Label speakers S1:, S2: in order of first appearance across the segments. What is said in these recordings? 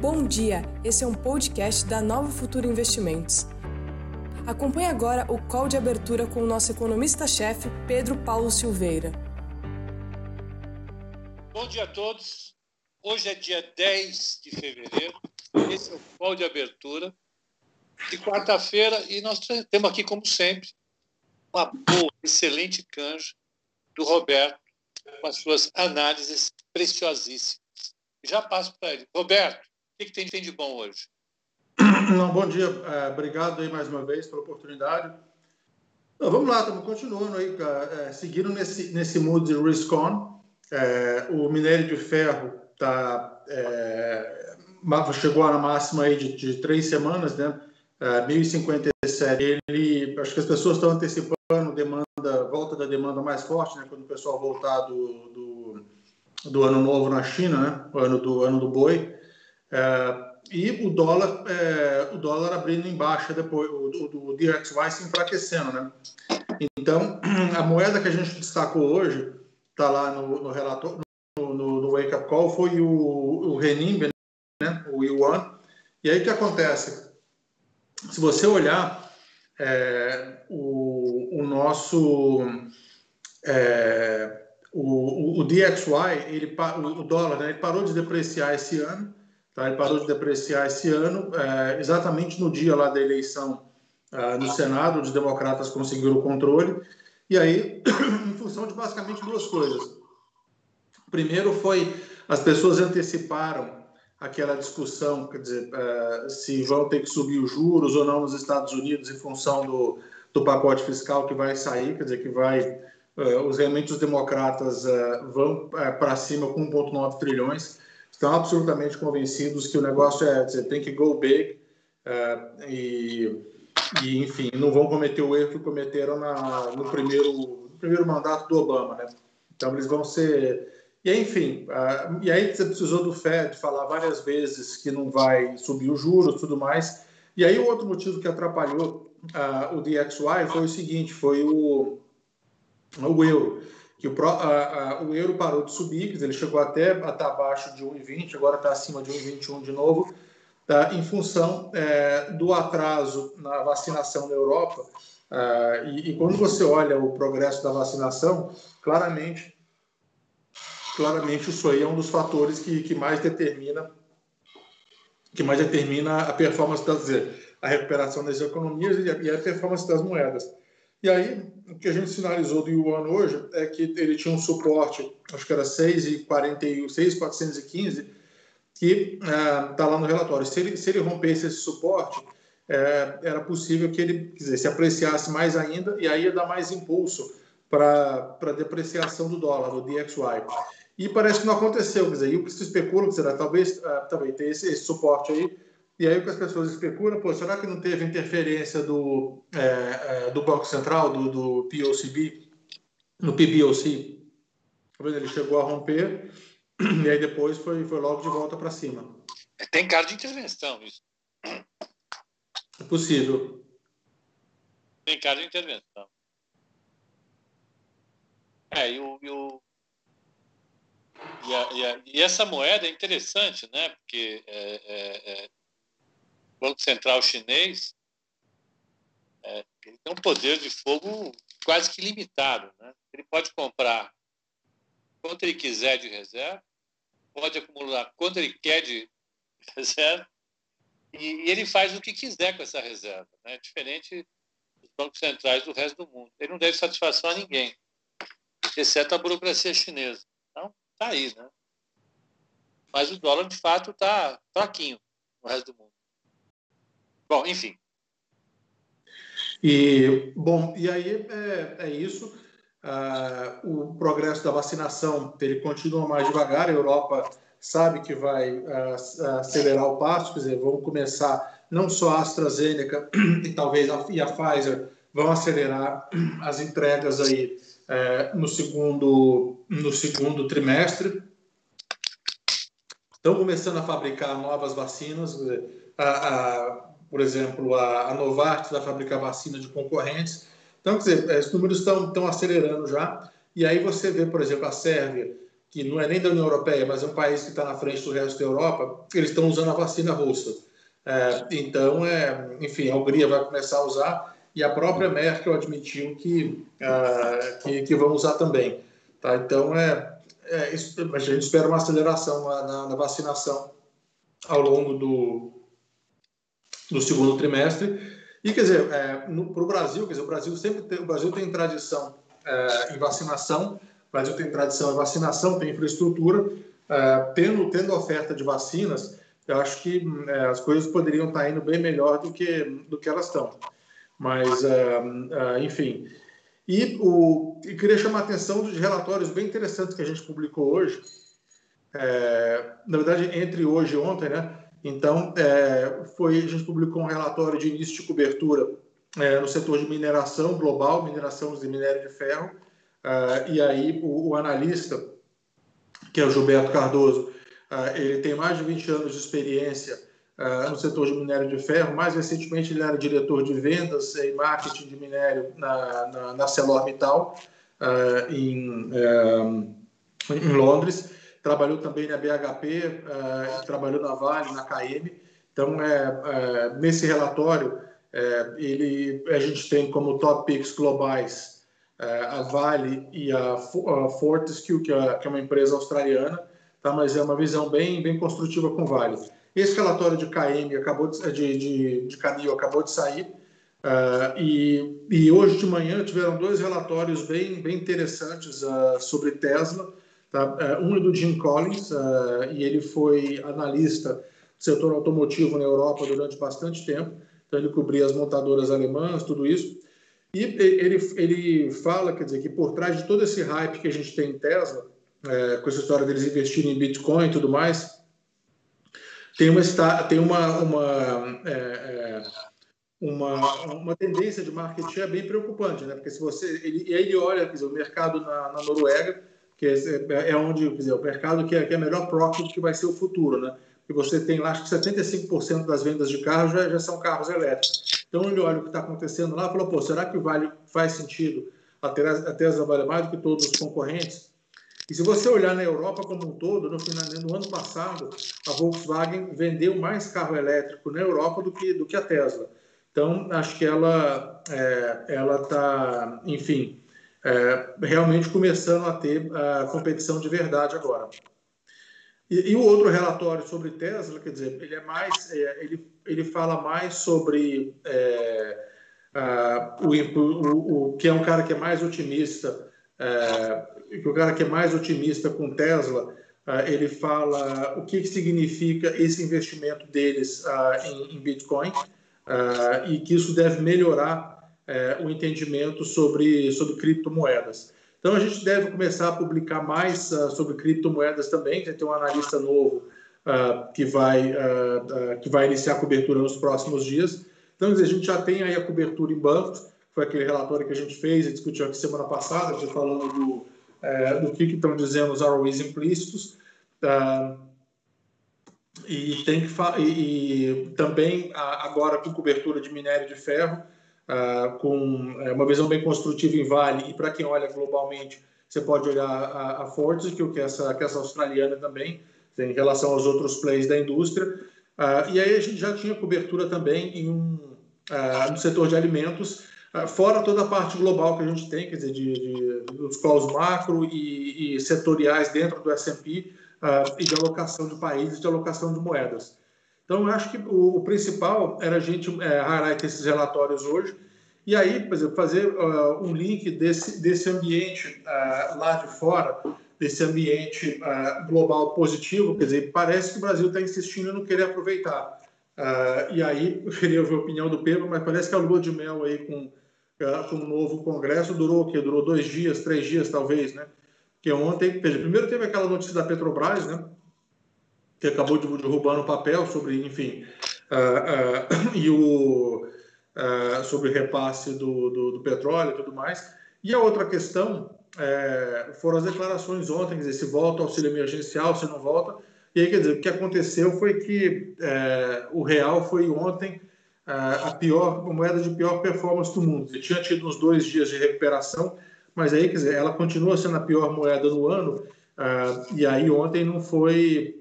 S1: Bom dia, esse é um podcast da Nova Futuro Investimentos. Acompanhe agora o call de abertura com o nosso economista-chefe, Pedro Paulo Silveira.
S2: Bom dia a todos. Hoje é dia 10 de fevereiro. Esse é o call de abertura de quarta-feira e nós temos aqui, como sempre, uma boa, excelente canja do Roberto com as suas análises preciosíssimas. Já passo para ele. Roberto, o que, que tem de bom hoje?
S3: Não, bom dia, é, obrigado aí mais uma vez pela oportunidade. Então, vamos lá, estamos continuando aí, é, seguindo nesse, nesse mood de risk on. É, o minério de ferro tá, é, chegou na máxima aí de, de três semanas, né? É, 1057. Ele, acho que as pessoas estão antecipando demanda, volta da demanda mais forte, né? Quando o pessoal voltar do, do, do ano novo na China, né? O ano do ano do boi. É, e o dólar, é, o dólar abrindo em baixa depois, o, o, o DXY se enfraquecendo, né? Então, a moeda que a gente destacou hoje, está lá no, no relatório, no, no, no, wake up call, foi o, o renminbi, né? O yuan. E aí o que acontece? Se você olhar é, o, o nosso é, o, o, DXY, ele, o dólar, né, ele parou de depreciar esse ano Tá? Ele parou de depreciar esse ano, é, exatamente no dia lá da eleição é, no Senado, os democratas conseguiram o controle. E aí, em função de basicamente duas coisas. Primeiro foi as pessoas anteciparam aquela discussão, quer dizer, é, se vão ter que subir os juros ou não nos Estados Unidos em função do, do pacote fiscal que vai sair, quer dizer, que vai é, os realmente os democratas é, vão para cima com 1,9 trilhões estão absolutamente convencidos que o negócio é, você tem que go big uh, e, e, enfim, não vão cometer o erro que cometeram na, no, primeiro, no primeiro mandato do Obama, né? Então, eles vão ser... E, enfim, uh, e aí você precisou do Fed falar várias vezes que não vai subir os juros tudo mais. E aí o outro motivo que atrapalhou uh, o DXY foi o seguinte, foi o, o euro que o, a, a, o euro parou de subir, ele chegou até a estar abaixo de 1,20, agora está acima de 1,21 de novo, tá, em função é, do atraso na vacinação na Europa. É, e, e, quando você olha o progresso da vacinação, claramente, claramente isso aí é um dos fatores que, que mais determina que mais determina a performance, das, a recuperação das economias e a, e a performance das moedas. E aí, o que a gente sinalizou do Yuan hoje é que ele tinha um suporte, acho que era 6,415, que está é, lá no relatório. Se ele, se ele rompesse esse suporte, é, era possível que ele dizer, se apreciasse mais ainda e aí ia dar mais impulso para a depreciação do dólar, do DXY. E parece que não aconteceu, quer dizer, e o que se especula, quer dizer, talvez uh, também tenha esse, esse suporte aí, e aí o que as pessoas especulam, pô, será que não teve interferência do, é, é, do Banco Central, do, do POCB, no PBOC? Ele chegou a romper e aí depois foi, foi logo de volta para cima.
S2: Tem cara de intervenção isso.
S3: É possível.
S2: Tem cara de intervenção. É, e, o, e, o, e, a, e, a, e essa moeda é interessante, né? Porque é, é, é Banco Central chinês é, ele tem um poder de fogo quase que limitado. Né? Ele pode comprar quanto ele quiser de reserva, pode acumular quanto ele quer de reserva, e, e ele faz o que quiser com essa reserva, né? diferente dos bancos centrais do resto do mundo. Ele não deve satisfação a ninguém, exceto a burocracia chinesa. Então, está aí. Né? Mas o dólar, de fato, está fraquinho no resto do mundo. Bom, enfim.
S3: E, bom, e aí é, é isso. Uh, o progresso da vacinação ele continua mais devagar. A Europa sabe que vai uh, acelerar o passo, quer dizer, vão começar não só a AstraZeneca e talvez a, e a Pfizer vão acelerar as entregas aí uh, no segundo no segundo trimestre. Estão começando a fabricar novas vacinas. A, por exemplo, a, a Novartis vai fabricar vacina de concorrentes. Então, quer dizer, esses números estão, estão acelerando já. E aí você vê, por exemplo, a Sérvia que não é nem da União Europeia, mas é um país que está na frente do resto da Europa, eles estão usando a vacina russa. É, então, é, enfim, a Hungria vai começar a usar e a própria Merkel admitiu que, uh, que, que, vão usar também. Tá? Então, é, é, a gente espera uma aceleração na, na, na vacinação ao longo do, do segundo trimestre. E, quer dizer, é, para o Brasil, quer dizer, o Brasil sempre tem, o Brasil tem tradição é, em vacinação, o Brasil tem tradição em vacinação, tem infraestrutura, é, tendo, tendo oferta de vacinas, eu acho que é, as coisas poderiam estar indo bem melhor do que, do que elas estão. Mas, é, é, enfim. E o, e queria chamar a atenção dos relatórios bem interessantes que a gente publicou hoje. na verdade, entre hoje e ontem, né? Então, é, foi, a gente publicou um relatório de início de cobertura é, no setor de mineração global, mineração de minério de ferro, é, e aí o, o, analista, que é o Gilberto Cardoso, é, ele tem mais de 20 anos de experiência é, no setor de minério de ferro, mais recentemente ele era diretor de vendas e marketing de minério na, na, na em, em Londres, trabalhou também na BHP, uh, trabalhou na Vale, na KM. Então, é, é, nesse relatório, é, ele, a gente tem como top picks globais é, a Vale e a, a Fortescue, que é, que é, uma empresa australiana, tá? mas é uma visão bem, bem construtiva com Vale. Esse relatório de KM acabou de, de, de, de Canil acabou de sair, uh, e, e hoje de manhã tiveram dois relatórios bem, bem interessantes uh, sobre Tesla, Tá? É, um é do Jim Collins, uh, e ele foi analista do setor automotivo na Europa durante bastante tempo. Então, ele cobria as montadoras alemãs, tudo isso. E ele, ele fala, quer dizer, que por trás de todo esse hype que a gente tem em Tesla, é, com essa história deles investirem em Bitcoin e tudo mais, tem uma, tem uma, uma, é, é, uma, uma tendência de market share bem preocupante, né? Porque se você. Ele, ele olha, quer dizer, o mercado na, na Noruega que é, é onde dizer, o mercado que é, que é melhor proxy do que vai ser o futuro, né? E você tem lá, acho que 75% das vendas de carros já, já são carros elétricos. Então ele olha o que está acontecendo lá e falou, pô, será que vale, faz sentido a Tesla vale mais do que todos os concorrentes? E se você olhar na Europa como um todo, no, final, no ano passado, a Volkswagen vendeu mais carro elétrico na Europa do que, do que a Tesla. Então, acho que ela é, ela está, enfim, é, realmente começando a ter a competição de verdade agora. E, e, o outro relatório sobre Tesla, quer dizer, ele é mais, é, ele, ele fala mais sobre é, o, o, o, que é um cara que é mais otimista, é, que o cara que é mais otimista com Tesla, é, ele fala o que, que significa esse investimento deles é, em, em Bitcoin e que isso deve melhorar é, o entendimento sobre, sobre criptomoedas. Então, a gente deve começar a publicar mais uh, sobre criptomoedas também. Tem um analista novo uh, que, vai, uh, que vai iniciar a cobertura nos próximos dias. Então, a gente já tem aí a cobertura em bancos, foi aquele relatório que a gente fez e discutiu aqui semana passada, já falando do, é, do que, que estão dizendo os ROIs implícitos. e, tem que e, e também agora com cobertura de minério de ferro, uh, com é, uma visão bem construtiva em Vale, e para quem olha globalmente, você pode olhar a, a que é essa, que essa australiana também, em relação aos outros players da indústria. Uh, e aí a gente já tinha cobertura também em um, uh, no setor de alimentos, uh, fora toda a parte global que a gente tem, quer dizer, de, de dos calls macro e, e, setoriais dentro do S&P e de alocação de países, de alocação de moedas. Então, eu acho que o, o principal era a gente é, highlight esses relatórios hoje, e aí, por exemplo, fazer uh, um link desse, desse ambiente uh, lá de fora, desse ambiente uh, global positivo, quer dizer, parece que o Brasil está insistindo em não querer aproveitar. e aí, eu queria ver a opinião do Pedro, mas parece que a lua de mel aí com, com o novo Congresso durou o quê? Durou dois dias, três dias, talvez, né? Porque ontem, primeiro teve aquela notícia da Petrobras, né? Que acabou derrubando o papel sobre, enfim, uh, uh, e o, uh, sobre repasse do, do, do, petróleo e tudo mais. E a outra questão é, foram as declarações ontem, quer dizer, se volta ao auxílio emergencial, se não volta. E aí, quer dizer, o que aconteceu foi que é, o real foi ontem a pior a moeda de pior performance do mundo. Ele tinha tido uns dois dias de recuperação, mas aí, quer dizer, ela continua sendo a pior moeda no ano Uh, e aí ontem não foi.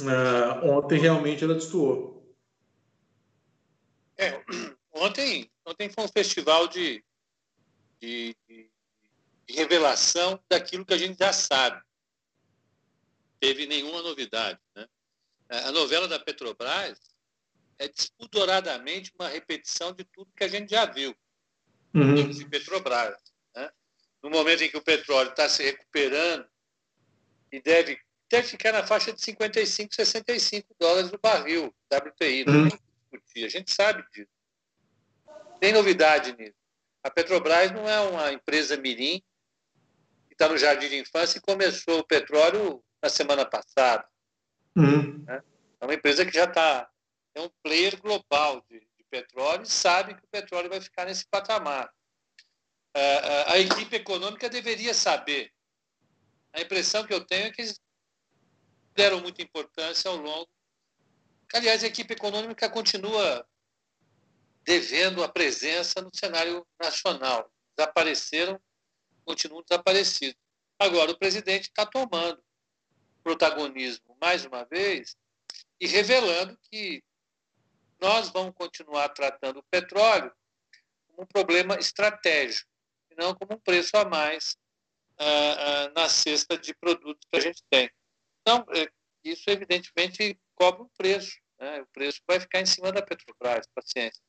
S3: Uh, ontem realmente ela destoou.
S2: É, ontem, ontem foi um festival de, de, de, revelação daquilo que a gente já sabe. Teve nenhuma novidade. Né? A novela da Petrobras é despudoradamente uma repetição de tudo que a gente já viu uhum. de Petrobras. Né? No momento em que o petróleo está se recuperando e deve, deve ficar na faixa de 55, 65 dólares o barril, WTI, não que discutir, a gente sabe disso. Tem novidade nisso. A Petrobras não é uma empresa mirim que está no jardim de infância e começou o petróleo na semana passada. Uhum. Né? É uma empresa que já está, é um player global de, de, petróleo e sabe que o petróleo vai ficar nesse patamar. a, a equipe econômica deveria saber a impressão que eu tenho é que eles deram muita importância ao longo. Aliás, a equipe econômica continua devendo a presença no cenário nacional. Desapareceram, continuam desaparecidos. Agora, o presidente está tomando protagonismo mais uma vez e revelando que nós vamos continuar tratando o petróleo como um problema estratégico, e não como um preço a mais uh, na cesta de produtos que a gente tem. Então, é, isso evidentemente cobra um preço. Né? O preço vai ficar em cima da Petrobras, paciência.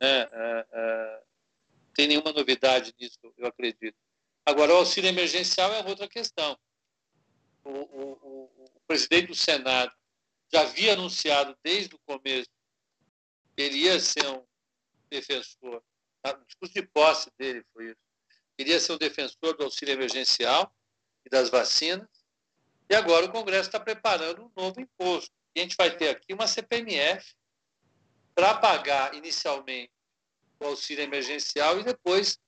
S2: Né? Uh, não tem nenhuma novidade nisso, eu acredito. Agora, o auxílio emergencial é outra questão. O, o, o, o presidente do Senado já havia anunciado desde o começo que ele ia ser um defensor. O discurso de posse dele foi isso queria ser um defensor do auxílio emergencial e das vacinas. E agora o Congresso está preparando um novo imposto. E a gente vai ter aqui uma CPMF para pagar inicialmente o auxílio emergencial e depois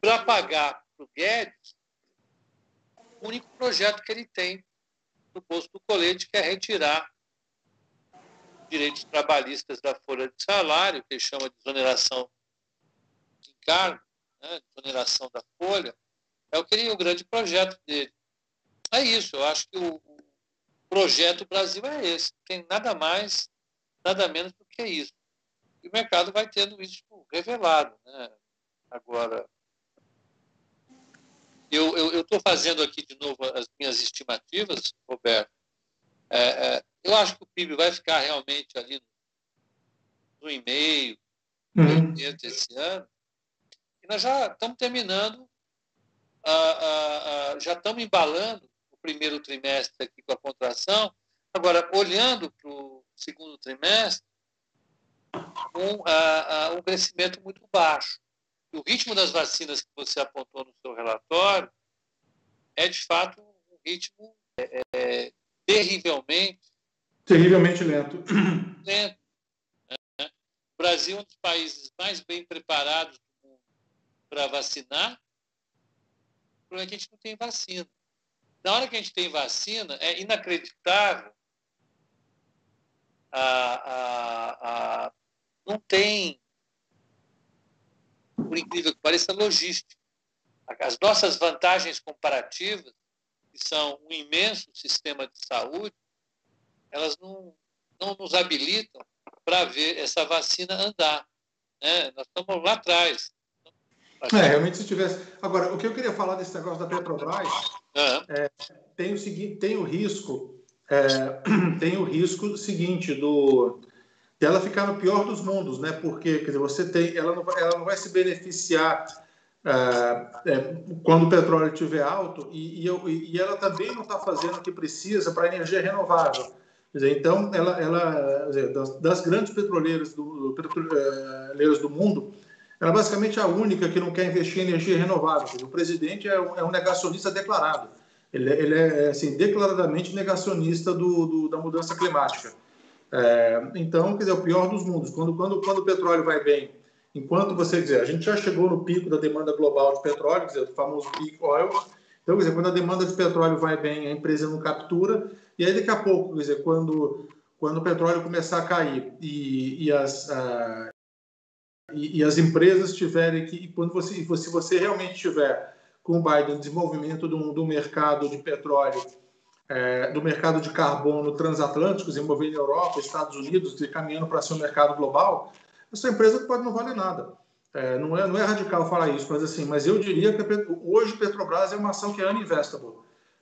S2: para pagar para o Guedes o único projeto que ele tem no posto do colete, que é retirar direitos trabalhistas da folha de salário, que ele chama de exoneração de encargo, né, exoneração da folha, é o que ele, o grande projeto dele. É isso, eu acho que o, projeto Brasil é esse, não tem nada mais, nada menos do que isso. E o mercado vai tendo isso revelado. Né? Agora, eu estou fazendo aqui de novo as minhas estimativas, Roberto. É, é, eu acho que o PIB vai ficar realmente ali no, no e-mail, uhum. esse ano, nós já estamos terminando, já estamos embalando primeiro trimestre aqui com a contração. Agora, olhando para o segundo trimestre, um, um crescimento muito baixo. O ritmo das vacinas que você apontou no seu relatório é, de fato, um ritmo é, é, terrivelmente...
S3: Terrivelmente lento.
S2: Lento. Né? O Brasil é um dos países mais bem preparados para vacinar, o problema é que a gente não tem vacina. Na hora que a gente tem vacina, é inacreditável. A, a, a, não tem, por incrível que pareça, logística. As nossas vantagens comparativas, que são um imenso sistema de saúde, elas não, não nos habilitam para ver essa vacina andar. Né? Nós estamos lá atrás.
S3: É, realmente se tivesse. Agora, o que eu queria falar desse negócio da Petrobras é, tem o tem o risco, é, tem o risco seguinte do dela ficar no pior dos mundos, né? Porque quer dizer, você tem, ela não, ela não vai se beneficiar é, é quando o petróleo estiver alto e, e, e ela também não está fazendo o que precisa para energia renovável. Quer dizer, então, ela, ela dizer, das, das, grandes petroleiras do, petroleiras do mundo, ela é basicamente a única que não quer investir em energia renovável. O presidente é um, é um negacionista declarado. Ele, ele, é assim, declaradamente negacionista do, do da mudança climática. É, então, quer dizer, é o pior dos mundos. Quando, quando, quando o petróleo vai bem, enquanto você dizer, a gente já chegou no pico da demanda global de petróleo, quer dizer, o famoso peak oil. Então, quer dizer, quando a demanda de petróleo vai bem, a empresa não captura. E aí, daqui a pouco, quer dizer, quando, quando o petróleo começar a cair e, e as, e, e, as empresas tiverem que, quando você, se você realmente tiver com o Biden desenvolvimento do, do mercado de petróleo, é, do mercado de carbono transatlânticos, envolvendo Europa, Estados Unidos, e caminhando para ser um mercado global, essa empresa pode não valer nada. É, não, é, não é radical falar isso, mas assim, mas eu diria que hoje Petrobras é uma ação que é uninvestable.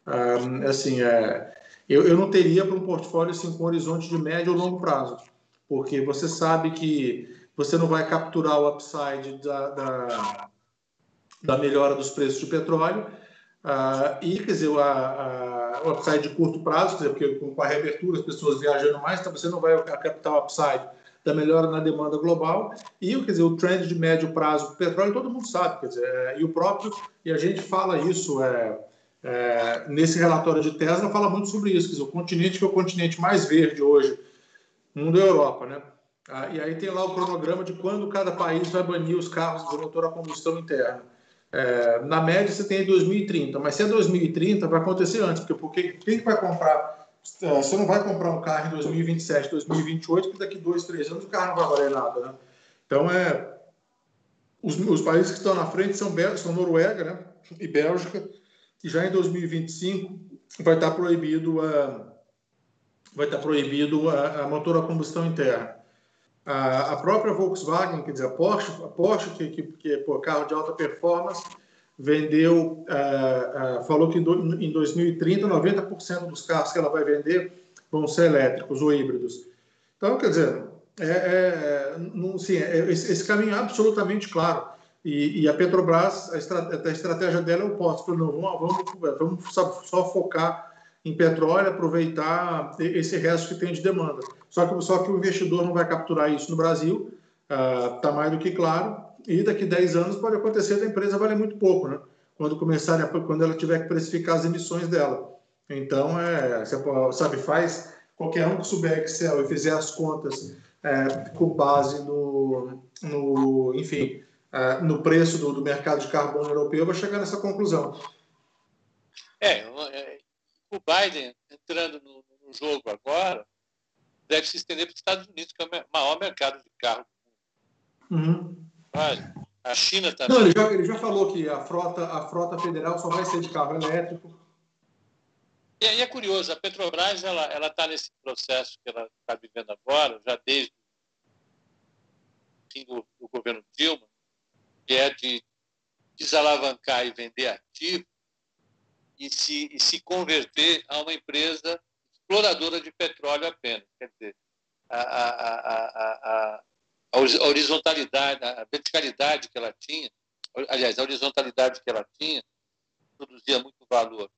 S3: Um, assim, é, eu, eu não teria para um portfólio assim, com horizonte de médio ou longo prazo, porque você sabe que você não vai capturar o upside da, da, da melhora dos preços de petróleo uh, e, quer dizer, a, a, o upside de curto prazo, quer dizer, porque com a reabertura as pessoas viajando mais, então você não vai captar o upside da melhora na demanda global e quer dizer, o trend de médio prazo do petróleo, todo mundo sabe, quer dizer, é, e o próprio, e a gente fala isso é, é, nesse relatório de Tesla, fala muito sobre isso, quer dizer, o continente que é o continente mais verde hoje, mundo é a Europa, né? Ah, e aí tem lá o cronograma de quando cada país vai banir os carros de motor a combustão interna. É, na média você tem em 2030, mas se é 2030 vai acontecer antes, porque, porque quem vai comprar é, você não vai comprar um carro em 2027, 2028, porque daqui dois, três anos o carro não vai valer nada, né? Então, é, os, os países que estão na frente são, são Noruega né, e Bélgica, e já em 2025 vai estar proibido a, vai estar proibido a, a motor a combustão interna. A, a, própria Volkswagen, quer dizer, a Porsche, a Porsche que, que, que é por carro de alta performance, vendeu, uh, uh, falou que em 2030 90% dos carros que ela vai vender vão ser elétricos ou híbridos. Então, quer dizer, é, é, não, sim, é, esse, esse, caminho é absolutamente claro. E, e a Petrobras, a, a, estratégia dela é o oposto. Não, vamos, vamos, vamos só, só, focar em petróleo, aproveitar esse resto que tem de demanda. Só que, só que o investidor não vai capturar isso no Brasil, está uh, mais do que claro e daqui 10 anos pode acontecer da empresa valer muito pouco, né? Quando começarem, a, quando ela tiver que precificar as emissões dela. Então, é, você sabe, faz qualquer um que souber Excel e fizer as contas é, com base no, no enfim, é, no preço do, do, mercado de carbono europeu, vai chegar nessa conclusão.
S2: É, é o Biden entrando no, no jogo agora deve se estender para os Estados Unidos, que é o maior mercado de carro do mundo. Uhum. A China também.
S3: Não, ele já, ele já falou que a frota, a frota federal só vai ser de carro elétrico.
S2: E aí é curioso, a Petrobras ela está nesse processo que ela está vivendo agora, já desde o fim do, do governo Dilma, que é de desalavancar e vender ativo e se, e se converter a uma empresa exploradora de petróleo apenas. Quer dizer, a, a, a, a, horizontalidade, a verticalidade que ela tinha, aliás, a horizontalidade que ela tinha, produzia muito valor.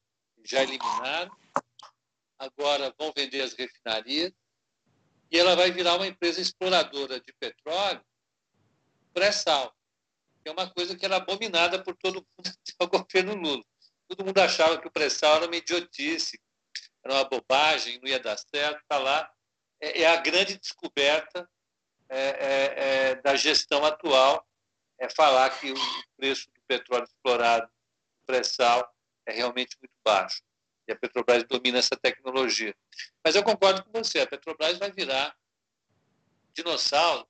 S2: Já eliminaram, agora vão vender as refinarias e ela vai virar uma empresa exploradora de petróleo pré-sal, que é uma coisa que era abominada por todo mundo até o governo Lula. Todo mundo achava que o pré-sal era uma idiotice, era uma bobagem, não ia dar certo, está lá. É, é a grande descoberta é, é, é, da gestão atual é falar que o preço do petróleo explorado, pré-sal, é realmente muito baixo. E a Petrobras domina essa tecnologia. Mas eu concordo com você, a Petrobras vai virar dinossauro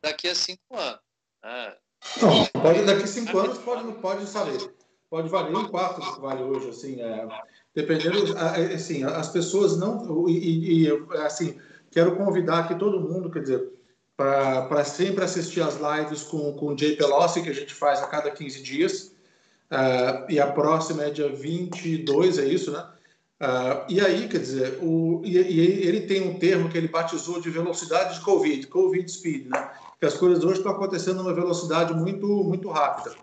S2: daqui a cinco anos. Né?
S3: Não, pode, daqui a cinco anos pode, pode saber. Pode valer um quarto que vale hoje, assim, é, dependendo, assim, as pessoas não, e, e, assim, quero convidar aqui todo mundo, quer dizer, para sempre assistir as lives com, com o Jay Pelosi, que a gente faz a cada 15 dias. Uh, e a próxima é dia 22, é isso, né? Uh, e aí, quer dizer, o, e, e, ele tem um termo que ele batizou de velocidade de Covid, Covid Speed, né? Que as coisas hoje estão acontecendo numa velocidade muito, muito rápida.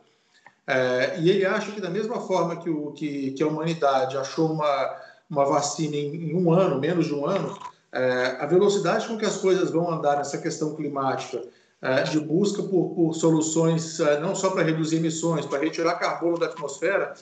S3: Uh, e ele acha que, da mesma forma que, o, que, que a humanidade achou uma, uma vacina em, em um ano, menos de um ano, é, a velocidade com que as coisas vão andar nessa questão climática, é, de busca por, por soluções é, não só para reduzir emissões, para retirar carbono da atmosfera,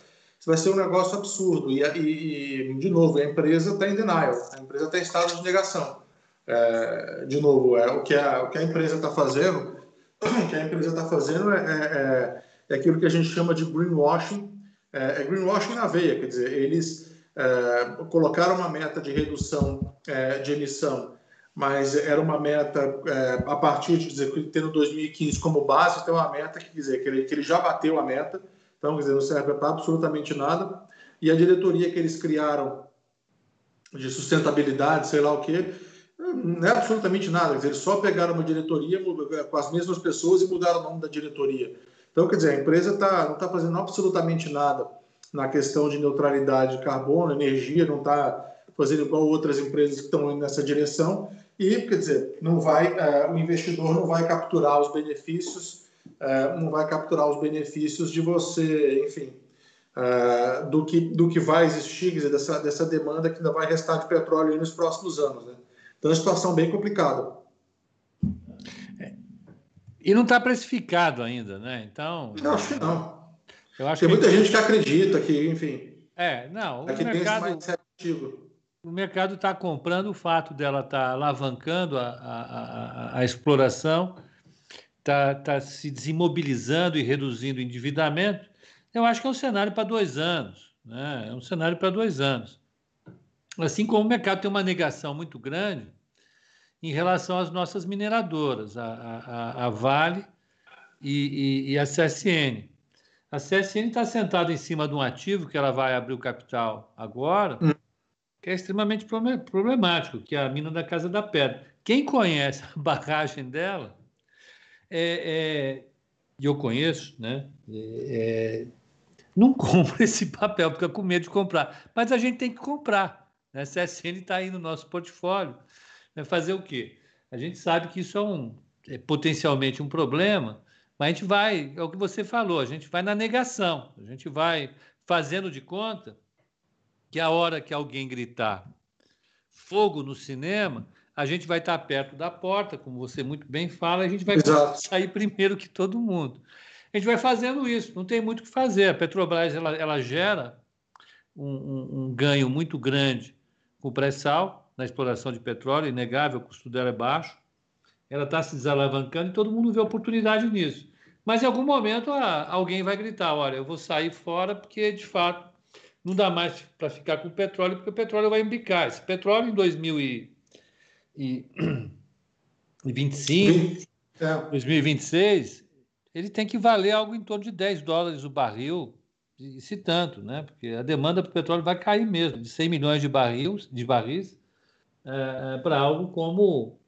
S3: vai ser um negócio absurdo. E, e, e de novo, a empresa está em denial, a empresa está em estado de negação. É, de novo, é, o, que a, o que a empresa está fazendo, o que a empresa está fazendo é, é, é, aquilo que a gente chama de greenwashing, é, greenwashing na veia, quer dizer, eles é, colocaram uma meta de redução é, de emissão, mas era uma meta é, a partir de dizer, tendo 2015 como base, tem uma meta que dizer que ele, que ele já bateu a meta, Então, quer dizer, não serve para absolutamente nada. E a diretoria que eles criaram de sustentabilidade, sei lá o quê, não é absolutamente nada. Quer eles só pegaram uma diretoria com as mesmas pessoas e mudaram o nome da diretoria. Então, quer dizer, a empresa tá, não está fazendo absolutamente nada na questão de neutralidade de carbono, energia, não está fazendo igual outras empresas que estão indo nessa direção. E, quer dizer, não vai, uh, o investidor não vai capturar os benefícios, uh, não vai capturar os benefícios de você, enfim, uh, do, que, do que vai existir, dizer, dessa, dessa demanda que ainda vai restar de petróleo nos próximos anos. Né? Então, é uma situação bem complicada.
S2: É. E não está precificado ainda, né? Então.
S3: Eu acho que não. Eu acho tem que muita gente que acredita que, enfim.
S2: É, não. O mercado, o mercado está comprando o fato dela estar tá alavancando a, a, a, a exploração, está tá se desimobilizando e reduzindo o endividamento. Eu acho que é um cenário para dois anos. Né? É um cenário para dois anos. Assim como o mercado tem uma negação muito grande em relação às nossas mineradoras, a, a, a Vale e, e, e, a CSN. A CSN está sentada em cima de um ativo que ela vai abrir o capital agora, hum. que é extremamente problemático, que é a mina da Casa da Pedra. Quem conhece a barragem dela, é, é, eu conheço, né? É, não compra esse papel, fica com medo de comprar. Mas a gente tem que comprar. Né? CSN está aí no nosso portfólio. Vai fazer o quê? A gente sabe que isso é, um, é potencialmente um problema, mas a gente vai, é o que você falou, a gente vai na negação, a gente vai fazendo de conta que a hora que alguém gritar fogo no cinema, a gente vai estar perto da porta, como você muito bem fala, a gente vai sair primeiro que todo mundo. A gente vai fazendo isso, não tem muito o que fazer. A Petrobras ela, ela gera um, um, um ganho muito grande com pré-sal na exploração de petróleo, inegável, o custo dela é baixo. Ela está se desalavancando e todo mundo vê oportunidade nisso. Mas em algum momento alguém vai gritar: olha, eu vou sair fora porque de fato não dá mais para ficar com o petróleo, porque o petróleo vai embicar. Esse petróleo em 2025, é. 2026, ele tem que valer algo em torno de 10 dólares o barril e se tanto, né? Porque a demanda para o petróleo vai cair mesmo, de 100 milhões de barris, de barris é, é para algo como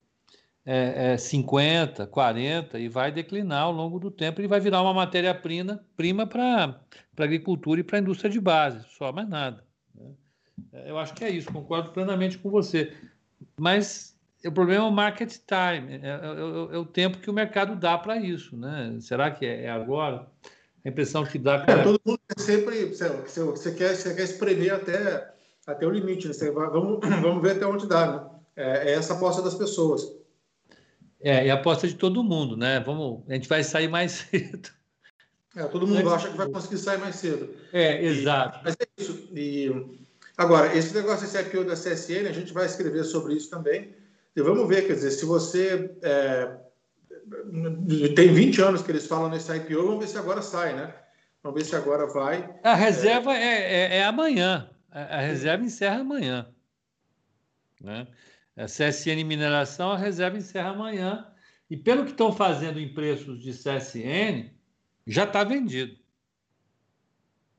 S2: é, é, 50, 40 e vai declinar ao longo do tempo e vai virar uma matéria-prima prima para a agricultura e para a indústria de base, só mais nada. Né? É, eu acho que é isso, concordo plenamente com você. Mas o problema é o market time, é, é, é o tempo que o mercado dá para isso. Né? Será que é agora? A impressão que dá.
S3: É, todo mundo sempre. Você, você, quer, você quer espremer até, até o limite. Né? Vai, vamos, vamos ver até onde dá. Né? É, é essa aposta das pessoas.
S2: É, e a aposta de todo mundo, né? Vamos, a gente vai sair mais cedo.
S3: É, todo mundo acha que vai conseguir sair mais cedo.
S2: É, exato.
S3: E, mas é isso. E, agora, esse negócio desse IPO da CSN, a gente vai escrever sobre isso também. E vamos ver, quer dizer, se você é, tem 20 anos que eles falam nesse IPO, vamos ver se agora sai, né? Vamos ver se agora vai.
S2: A reserva é, é, é amanhã. A, a reserva encerra amanhã. Né? A CSN Mineração, a reserva encerra amanhã. E pelo que estão fazendo em preços de CSN, já está vendido.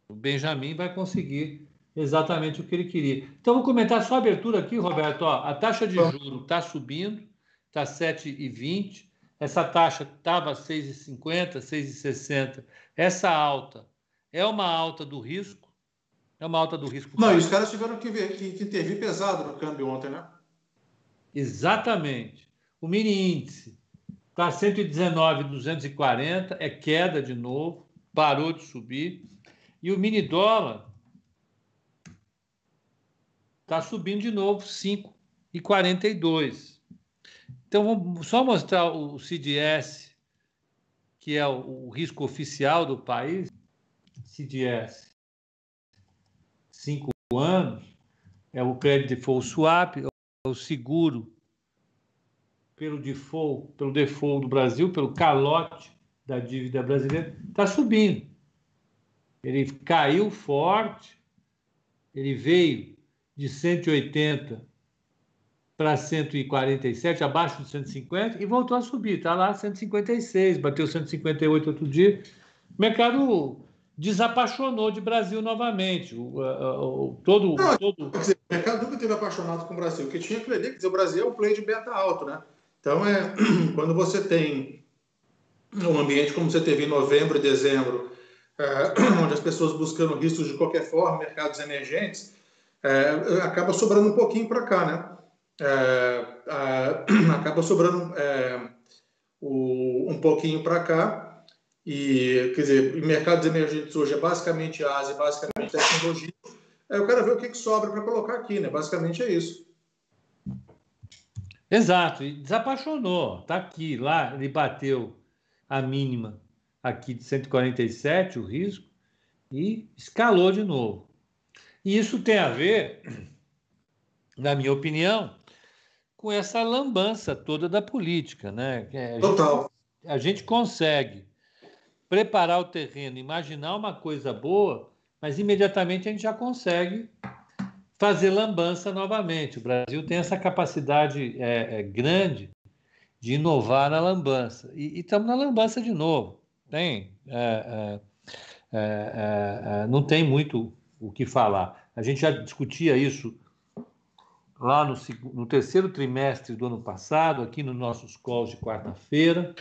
S2: O Benjamin vai conseguir exatamente o que ele queria. Então, vou comentar só a abertura aqui, Roberto. Ó, a taxa de juros está subindo, está 7,20. Essa taxa estava 6,50, 6,60. Essa alta é uma alta do risco? É uma alta do risco?
S3: Não, e os caras tiveram que, ver, que, que intervir pesado no câmbio ontem, né?
S2: Exatamente. O mini índice está 119,240, é queda de novo, parou de subir. E o mini dólar está subindo de novo, 5,42. Então, vamos só mostrar o CDS, que é o, o risco oficial do país. CDS, cinco anos, é o crédito default swap, é o seguro pelo default, pelo default do Brasil, pelo calote da dívida brasileira, está subindo. Ele caiu forte, ele veio de 180 para 147, abaixo de 150, e voltou a subir. Está lá 156, bateu 158 outro dia. O mercado desapaixonou de Brasil novamente. O, o, o todo,
S3: Não,
S2: todo...
S3: Dizer, o mercado nunca teve apaixonado com o Brasil. O que tinha que dizer, o Brasil é um play de beta alto, né? Então, é, quando você tem um ambiente como você teve em novembro e dezembro, é, onde as pessoas buscando riscos de qualquer forma, mercados emergentes, é, acaba sobrando um pouquinho para cá, né? É, acaba sobrando é, o, um pouquinho para cá. E, quer dizer, mercados emergentes hoje é basicamente Ásia, basicamente tecnologia. Aí eu quero ver o que, que sobra para colocar aqui, né? Basicamente é isso.
S2: Exato, e desapaixonou. Está aqui, lá ele bateu a mínima aqui de 147, o risco, e escalou de novo. E isso tem a ver, na minha opinião, com essa lambança toda da política, né?
S3: A Total.
S2: Gente, a gente consegue preparar o terreno, imaginar uma coisa boa, mas imediatamente a gente já consegue fazer lambança novamente. O Brasil tem essa capacidade é, é, grande de inovar na lambança. E estamos na lambança de novo. Tem, é, é, é, é, não tem muito o que falar. A gente já discutia isso lá no, no terceiro trimestre do ano passado, aqui nos nossos calls de quarta-feira.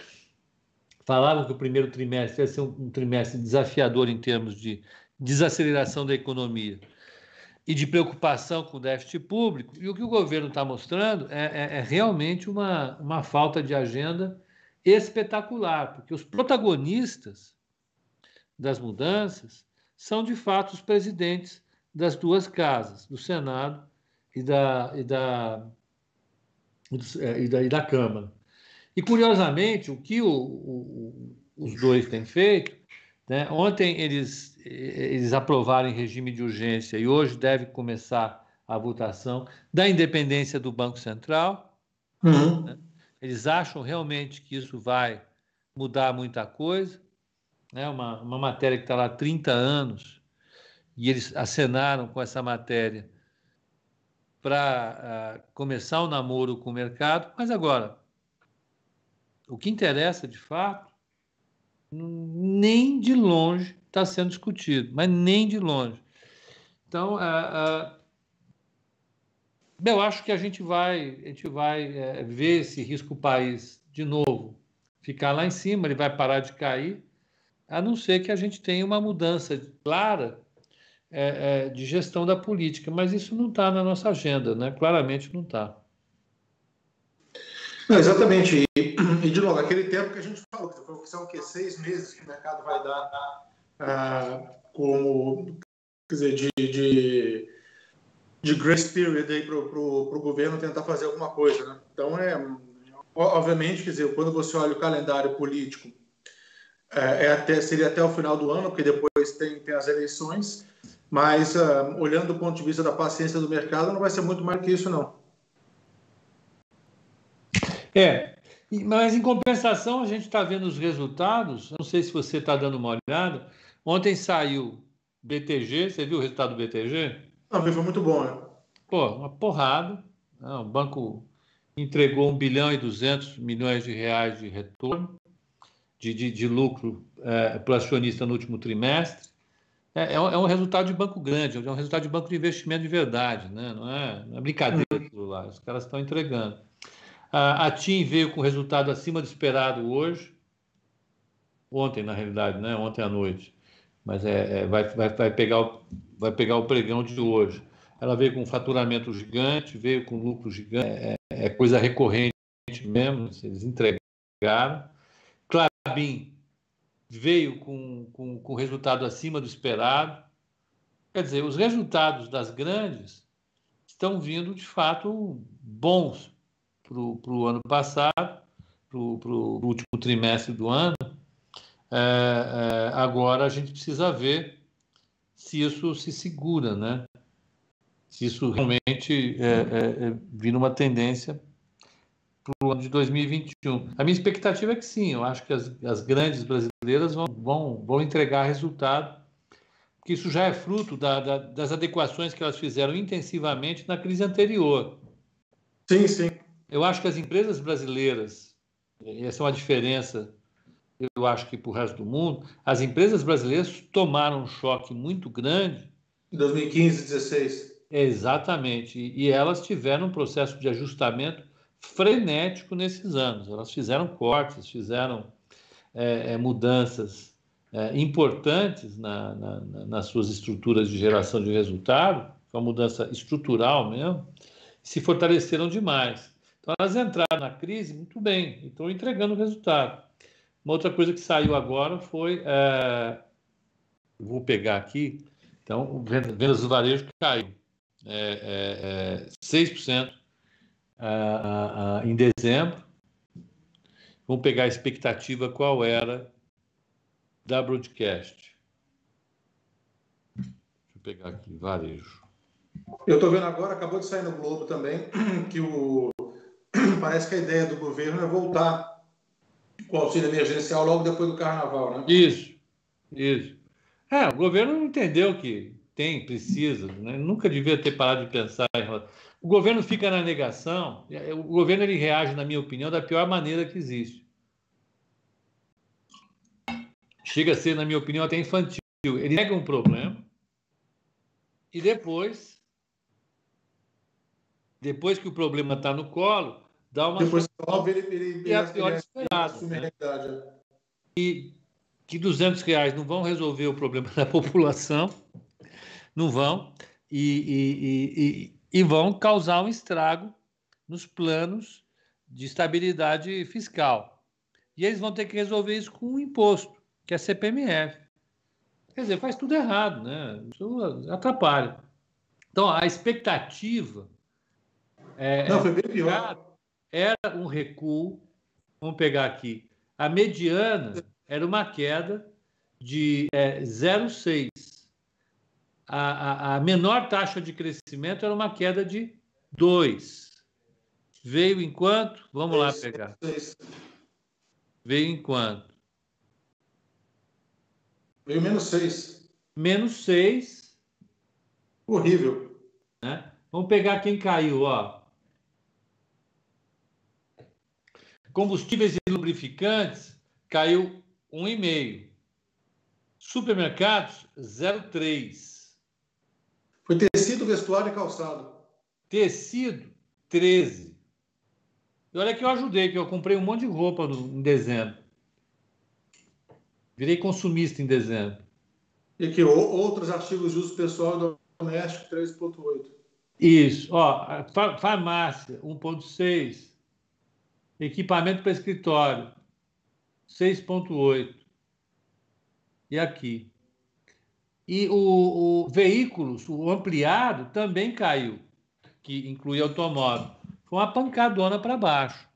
S2: Falavam que o primeiro trimestre ia ser um, um trimestre desafiador em termos de desaceleração da economia e de preocupação com o déficit público. E o que o governo está mostrando é, é, é, realmente uma, uma falta de agenda espetacular, porque os protagonistas das mudanças são, de fato, os presidentes das duas casas, do Senado e da, e da, e da, e da Câmara. E, curiosamente, o que o, o, os dois têm feito, né? ontem eles eles aprovaram em regime de urgência e hoje deve começar a votação da independência do Banco Central. Uhum. Né? Eles acham realmente que isso vai mudar muita coisa. Né? Uma, uma matéria que está lá há 30 anos e eles acenaram com essa matéria para uh, começar o namoro com o mercado. Mas agora, o que interessa de fato, nem de longe está sendo discutido, mas nem de longe. Então, uh, uh, eu acho que a gente vai, a gente vai é, ver esse risco país de novo ficar lá em cima, ele vai parar de cair, a não ser que a gente tenha uma mudança clara é, é, de gestão da política, mas isso não está na nossa agenda, né? Claramente não está.
S3: exatamente. E, de novo, aquele tempo que a gente falou, que são o quê? seis meses que o mercado vai dar ah, como, quer dizer, de, de, de grace period aí para o governo tentar fazer alguma coisa, né? Então, é, obviamente, quer dizer, quando você olha o calendário político, é, é até, seria até o final do ano, porque depois tem, tem as eleições, mas uh, olhando do ponto de vista da paciência do mercado, não vai ser muito mais que isso, não.
S2: É, mas em compensação, a gente está vendo os resultados. Não sei se você está dando uma olhada. Ontem saiu BTG, você viu o resultado do BTG?
S3: Não, foi muito bom, né?
S2: Pô, uma porrada. Né? O banco entregou 1 bilhão e 200 milhões de reais de retorno, de, de, de lucro é, para o acionista no último trimestre. É, é, um, é, um, resultado de banco grande, é um resultado de banco de investimento de verdade, né? não, é, não é brincadeira uhum. aquilo lá, os caras estão entregando. A, TIM veio com resultado acima do esperado hoje, ontem na realidade, né? ontem à noite mas é, é vai, vai, vai, pegar o, vai pegar o pregão de hoje. Ela veio com um faturamento gigante, veio com lucro gigante, é, é coisa recorrente mesmo, eles entregaram. Clabin veio com, com, com resultado acima do esperado. Quer dizer, os resultados das grandes estão vindo de fato bons para o ano passado, para o último trimestre do ano, é, é, agora a gente precisa ver se isso se segura, né? Se isso realmente é, é, é vira uma tendência para o ano de 2021. A minha expectativa é que sim, eu acho que as, as grandes brasileiras vão, vão, vão entregar resultado, porque isso já é fruto da, da, das adequações que elas fizeram intensivamente na crise anterior.
S3: Sim, sim.
S2: Eu acho que as empresas brasileiras, e essa é uma diferença eu acho que para o resto do mundo, as empresas brasileiras tomaram um choque muito grande.
S3: Em 2015, 2016.
S2: Exatamente. E, elas tiveram um processo de ajustamento frenético nesses anos. Elas fizeram cortes, fizeram é, é, mudanças é, importantes na, na, nas suas estruturas de geração de resultado, uma mudança estrutural mesmo, se fortaleceram demais. Então, elas entraram na crise muito bem estão entregando resultado. Uma outra coisa que saiu agora foi. É, vou pegar aqui. Então, vendas do varejo caiu é, é, 6% é, em dezembro. Vamos pegar a expectativa qual era da broadcast. Deixa eu pegar aqui, varejo.
S3: Eu estou vendo agora, acabou de sair no Globo também, que o parece que a ideia do governo é voltar com o auxílio emergencial logo depois do carnaval, né?
S2: Isso, isso. É, o governo não entendeu que tem, precisa, né? nunca devia ter parado de pensar O governo fica na negação, o governo ele reage, na minha opinião, da pior maneira que existe. Chega a ser, na minha opinião, até infantil. Ele nega um problema e depois depois que o problema está no colo, dá uma.
S3: Depois ele, ele,
S2: e é pior esperado. Né? E que 200 reais não vão resolver o problema da população, não vão, e, e, e, e vão causar um estrago nos planos de estabilidade fiscal. E eles vão ter que resolver isso com um imposto, que é CPMF. Quer dizer, faz tudo errado, né? Isso atrapalha. Então, a expectativa
S3: é, Não, foi bem pior.
S2: Era um recuo. Vamos pegar aqui. A mediana era uma queda de é, 0,6. A, a, a menor taxa de crescimento era uma queda de 2. Veio enquanto? Vamos lá pegar. Veio enquanto?
S3: Veio menos 6.
S2: Menos 6.
S3: Horrível.
S2: Né? Vamos pegar quem caiu, ó. Combustíveis e lubrificantes caiu 1,5. Supermercados, 0,3.
S3: Foi tecido, vestuário e calçado.
S2: Tecido, 13. E olha que eu ajudei, que eu comprei um monte de roupa no, em dezembro. Virei consumista em dezembro.
S3: E aqui, outros artigos de uso pessoal doméstico, 3,8.
S2: Isso. Ó, farmácia, 1,6. Equipamento para escritório, 6,8. E aqui. E o, o veículos, o ampliado, também caiu, que inclui automóvel. Foi uma pancadona para baixo.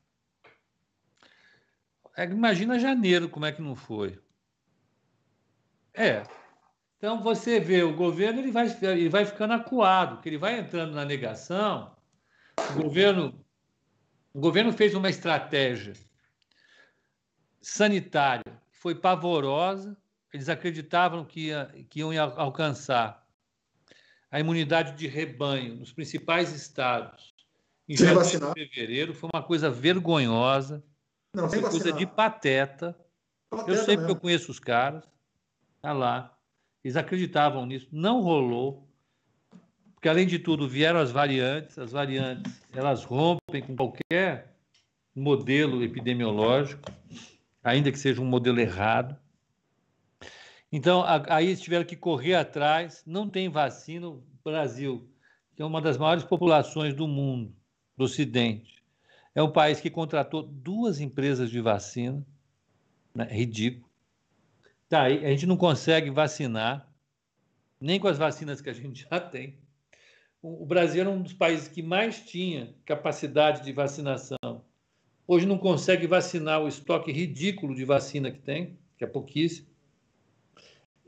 S2: É, imagina janeiro como é que não foi. É. Então você vê, o governo ele vai, ele vai ficando acuado, que ele vai entrando na negação. O governo o governo fez uma estratégia sanitária que foi pavorosa. Eles acreditavam que, ia, que iam alcançar a imunidade de rebanho nos principais estados em janeiro fevereiro. Foi uma coisa vergonhosa, Não, coisa de pateta. pateta eu sei porque eu conheço os caras. Tá lá. Eles acreditavam nisso. Não rolou porque além de tudo vieram as variantes, as variantes elas rompem com qualquer modelo epidemiológico, ainda que seja um modelo errado. Então, aí eles tiveram que correr atrás, não tem vacina. O Brasil, que é uma das maiores populações do mundo, do Ocidente, é um país que contratou duas empresas de vacina, né? ridículo. Tá, a gente não consegue vacinar, nem com as vacinas que a gente já tem o Brasil era um dos países que mais tinha capacidade de vacinação. Hoje não consegue vacinar o estoque ridículo de vacina que tem, que é pouquíssimo.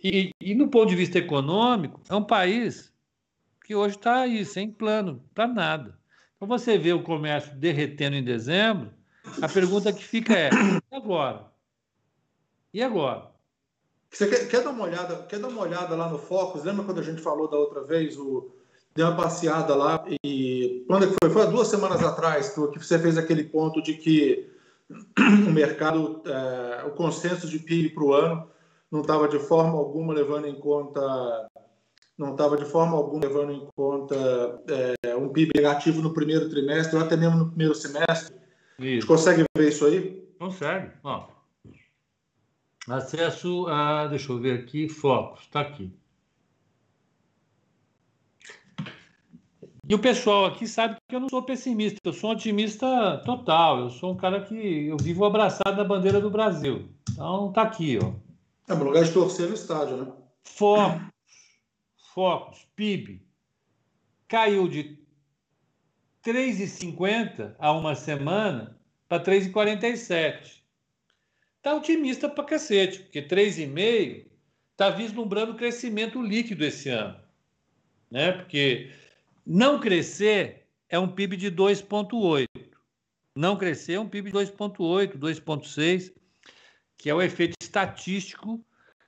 S2: E, e no ponto de vista econômico, é um país que hoje está aí, sem plano, para nada. Então você vê o comércio derretendo em dezembro, a pergunta que fica é: e agora? E agora?
S3: Você quer, quer, dar uma olhada, quer dar uma olhada lá no Focus? Lembra quando a gente falou da outra vez o, dei uma passeada lá e quando é que foi? Foi há duas semanas atrás que você fez aquele ponto de que o mercado, é, o consenso de PIB para o ano não estava de forma alguma levando em conta não estava de forma alguma levando em conta é, um PIB negativo no primeiro trimestre ou até mesmo no primeiro semestre. Isso. A gente consegue ver isso aí?
S2: Consegue. Ó, acesso a, deixa eu ver aqui, focos, está aqui. E o pessoal aqui sabe que eu não sou pessimista, eu sou um otimista total. Eu sou um cara que eu vivo abraçado na bandeira do Brasil. Então tá aqui, ó.
S3: É um lugar de torcer no estádio, né?
S2: Focos, focos, PIB caiu de 3,50 há uma semana para 3,47. Tá otimista para cacete, porque 3,5 está vislumbrando crescimento líquido esse ano, né? Porque não crescer é um PIB de 2,8. Não crescer é um PIB de 2,8, 2,6, que é o efeito estatístico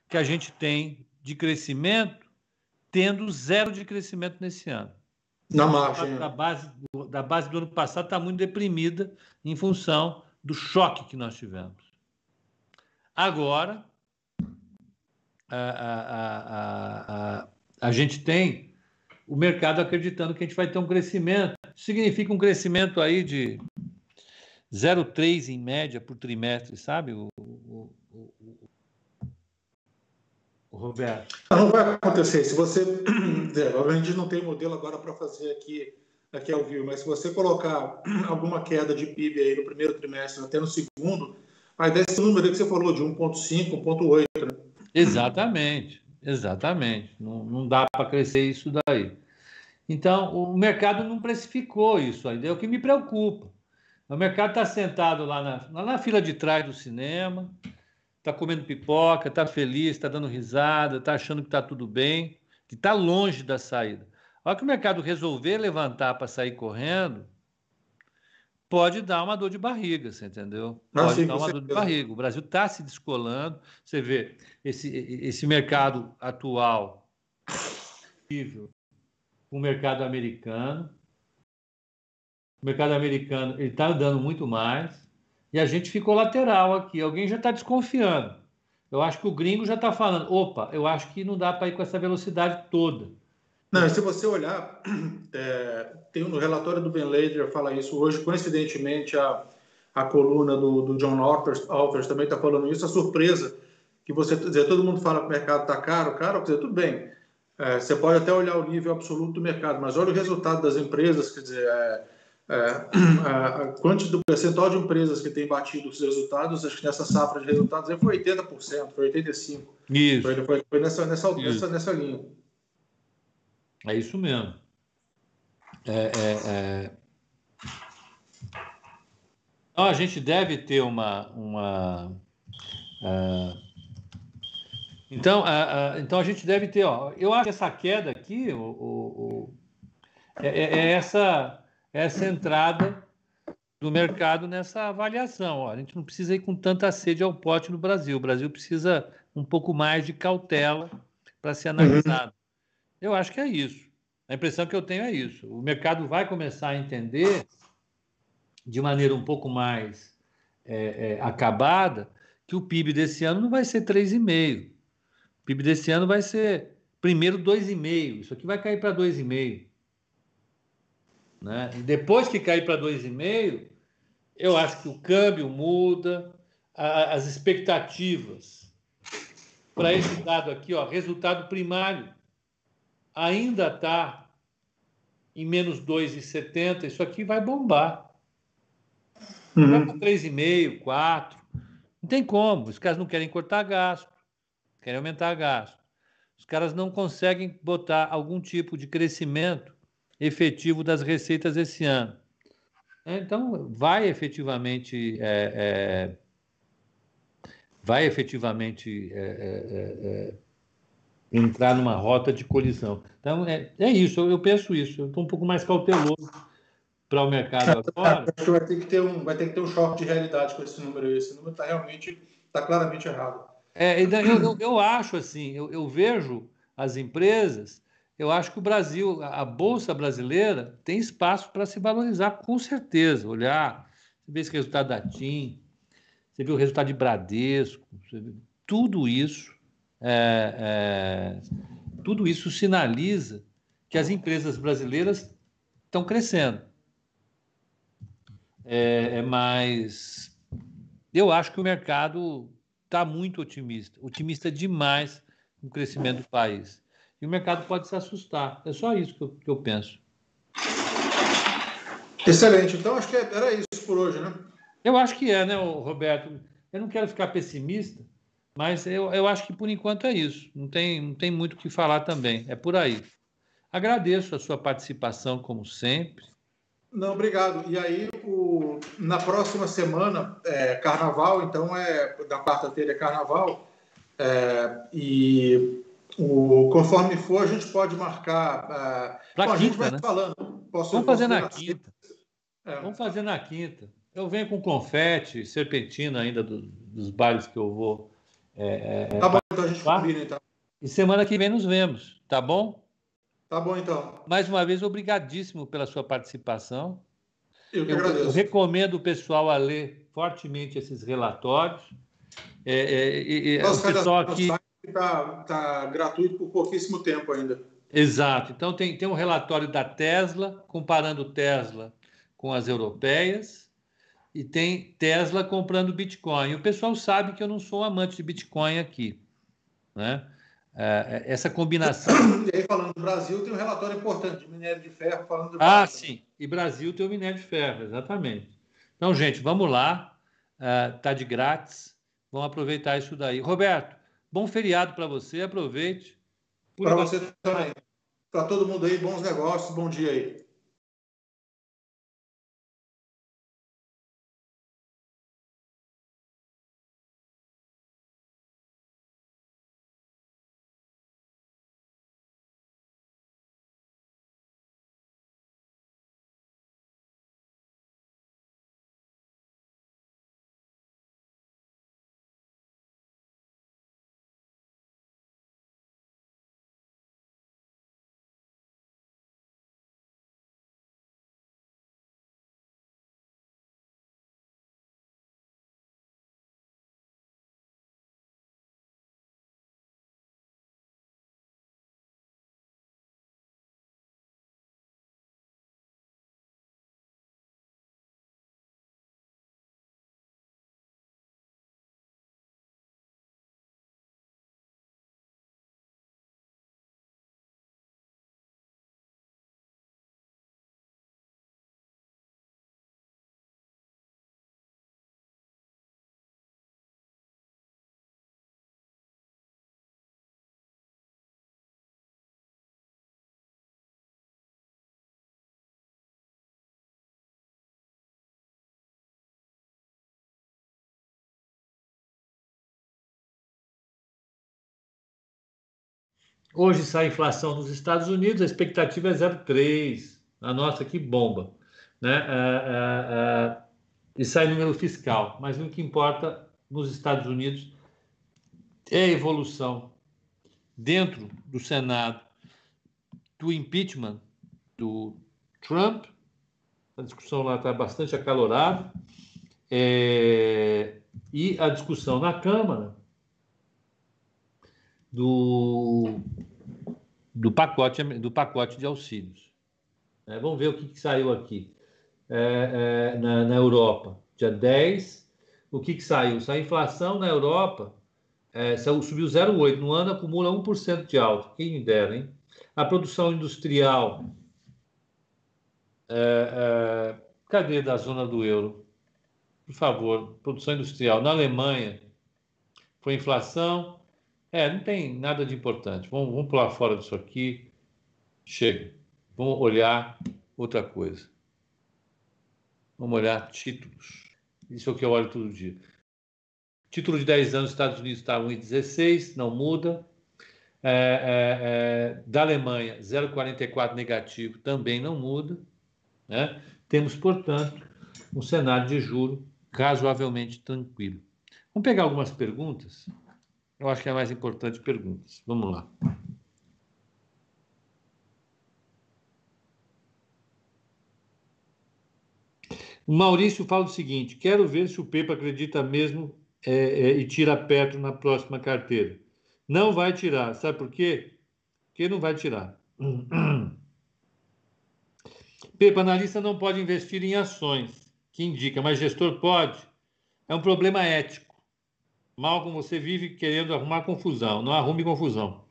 S2: que a gente tem de crescimento, tendo zero de crescimento nesse ano.
S3: Na margem.
S2: Da base, da base do ano passado está muito deprimida em função do choque que nós tivemos. Agora, a, a, a, a, a gente tem o mercado acreditando que a gente vai ter um crescimento. Significa um crescimento aí de 0,3 em média por trimestre, sabe, o, o, o, o Roberto?
S3: Não vai acontecer. Se você. a gente não tem modelo agora para fazer aqui, aqui ao vivo, mas se você colocar alguma queda de PIB aí no primeiro trimestre até no segundo, vai dar esse número que você falou, de 1,5, 1,8. Né?
S2: Exatamente. Exatamente. Não, não dá para crescer isso daí. Então, o mercado não precificou isso ainda, é o que me preocupa. O mercado está sentado lá na, lá na fila de trás do cinema, está comendo pipoca, está feliz, está dando risada, está achando que está tudo bem, que está longe da saída. A hora que o mercado resolver levantar para sair correndo, pode dar uma dor de barriga, você entendeu? Ah, pode sim, dar uma dor de barriga. O Brasil está se descolando. Você vê esse, esse mercado atual o mercado americano. O mercado americano ele está andando muito mais e a gente ficou lateral aqui. Alguém já está desconfiando. Eu acho que o gringo já está falando: opa, eu acho que não dá para ir com essa velocidade toda.
S3: Não, se você olhar, é, tem no relatório do Ben Lader fala isso hoje, coincidentemente a, a coluna do, do John Authors, também está falando isso, a surpresa que você dizer, todo mundo fala que o mercado está caro, caro, quer dizer, tudo bem, é, você pode até olhar o nível absoluto do mercado, mas olha o resultado das empresas, quer dizer, é, é, a, a quantidade do percentual de empresas que tem batido os resultados, acho que nessa safra de resultados aí foi 80%, foi 85%.
S2: Isso.
S3: Foi, foi, foi nessa, nessa, nessa, nessa linha.
S2: É isso mesmo. É, é, é... Então, a gente deve ter uma. uma uh... Então, uh, uh, então, a gente deve ter. Ó, eu acho que essa queda aqui o, o, o... É, é, é, essa, essa entrada do mercado nessa avaliação. Ó. A gente não precisa ir com tanta sede ao pote no Brasil. O Brasil precisa um pouco mais de cautela para ser analisado. Eu acho que é isso. A impressão que eu tenho é isso. O mercado vai começar a entender de maneira um pouco mais é, é, acabada que o PIB desse ano não vai ser 3,5. O PIB desse ano vai ser primeiro 2,5. Isso aqui vai cair para 2,5. Né? E depois que cair para 2,5, eu acho que o câmbio muda, a, as expectativas para esse dado aqui, ó, resultado primário ainda está em menos 2,70, isso aqui vai bombar. Uhum. Vai para 3,5, 4. Não tem como. Os caras não querem cortar gasto, querem aumentar gasto. Os caras não conseguem botar algum tipo de crescimento efetivo das receitas esse ano. Então, vai efetivamente. É, é, vai efetivamente. É, é, é entrar numa rota de colisão. Então, é, é isso, eu, eu penso isso. Eu estou um pouco mais cauteloso para o mercado agora.
S3: Acho que vai ter que ter um, vai ter que ter um choque de realidade com esse número aí. Esse número está realmente, está claramente errado.
S2: É, eu, eu, eu acho assim, eu, eu vejo as empresas, eu acho que o Brasil, a Bolsa brasileira, tem espaço para se valorizar, com certeza. Olhar, ver esse resultado da TIM, você viu o resultado de Bradesco, tudo isso, é, é, tudo isso sinaliza que as empresas brasileiras estão crescendo. É, é mas eu acho que o mercado está muito otimista, otimista demais no crescimento do país. E o mercado pode se assustar. É só isso que eu, que eu penso.
S3: Excelente. Então, acho que era isso por hoje, né?
S2: Eu acho que é, né, Roberto? Eu não quero ficar pessimista, mas eu, eu acho que por enquanto é isso. Não tem, não tem muito o que falar também. É por aí. Agradeço a sua participação, como sempre.
S3: Não, obrigado. E aí, o, na próxima semana, é carnaval, então é da quarta-feira é carnaval. É, e o, conforme for, a gente pode marcar.
S2: É, bom, quinta, a gente vai né? falando. Posso, Vamos fazer na quinta. É. Vamos fazer na quinta. Eu venho com confete, serpentina ainda do, dos bailes que eu vou.
S3: É, é, tá bom, então a gente combina então.
S2: E semana que vem nos vemos, tá bom?
S3: Tá bom, então.
S2: Mais uma vez, obrigadíssimo pela sua participação.
S3: Eu que eu, agradeço. Eu
S2: recomendo o pessoal a ler fortemente esses relatórios. É, é, é, Nossa, o pessoal aqui
S3: está tá gratuito por pouquíssimo tempo ainda.
S2: Exato. Então tem, tem um relatório da Tesla comparando Tesla com as europeias e tem Tesla comprando Bitcoin. O pessoal sabe que eu não sou amante de Bitcoin aqui, né? É, é, essa combinação.
S3: E aí, falando do Brasil, tem um relatório importante de minério de ferro falando do
S2: Ah, sim. E Brasil tem o minério de ferro, exatamente. Então, gente, vamos lá. Está uh, de grátis. Vamos aproveitar isso daí. Roberto, bom feriado para você. Aproveite.
S3: Para você também. Para todo mundo aí, bons negócios. Bom dia aí.
S2: Hoje sai a inflação nos Estados Unidos, a expectativa é 0,3. A nossa que bomba. Né? É, é, e sai número fiscal. Mas o que importa nos Estados Unidos é a evolução dentro do Senado do impeachment do Trump. A discussão lá está bastante acalorada. É, e a discussão na Câmara do, do, pacote, do pacote de auxílios. É, vamos ver o que, que saiu aqui é, é, na, na, Europa. Dia 10, o que, que saiu? Saiu a inflação na Europa, é, subiu 0,8%, no ano acumula 1% de alta, quem me dera, hein? A produção industrial, é, é, cadê da zona do euro? Por favor, produção industrial. Na Alemanha, foi inflação, é, não tem nada de importante. Vamos, vamos pular fora disso aqui. Chega. Vamos olhar outra coisa. Vamos olhar títulos. Isso é o que eu olho todo dia. Título de 10 anos, Estados Unidos está 1,16, não muda. É, é, é, da Alemanha, 0,44 negativo, também não muda. Né? Temos, portanto, um cenário de juro razoavelmente tranquilo. Vamos pegar algumas perguntas. Eu acho que é mais importante perguntas. Vamos lá. O Maurício fala o seguinte: quero ver se o Pepa acredita mesmo é, é, e tira Petro na próxima carteira. Não vai tirar. Sabe por quê? Porque não vai tirar. Pepa, analista não pode investir em ações, que indica, mas gestor pode. É um problema ético. Mal como você vive querendo arrumar confusão. Não arrume confusão.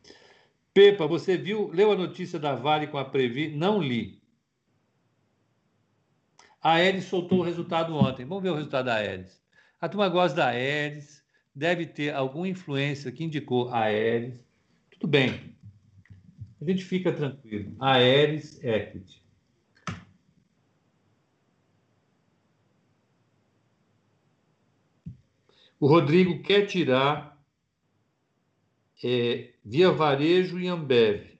S2: Pepa, você viu, leu a notícia da Vale com a Previ? Não li. A Aeres soltou o resultado ontem. Vamos ver o resultado da Aeres. A turma gosta da Aeres, deve ter alguma influência que indicou a Aeres. Tudo bem. A gente fica tranquilo. A Aeres Equity. O Rodrigo quer tirar é, via varejo e Ambev.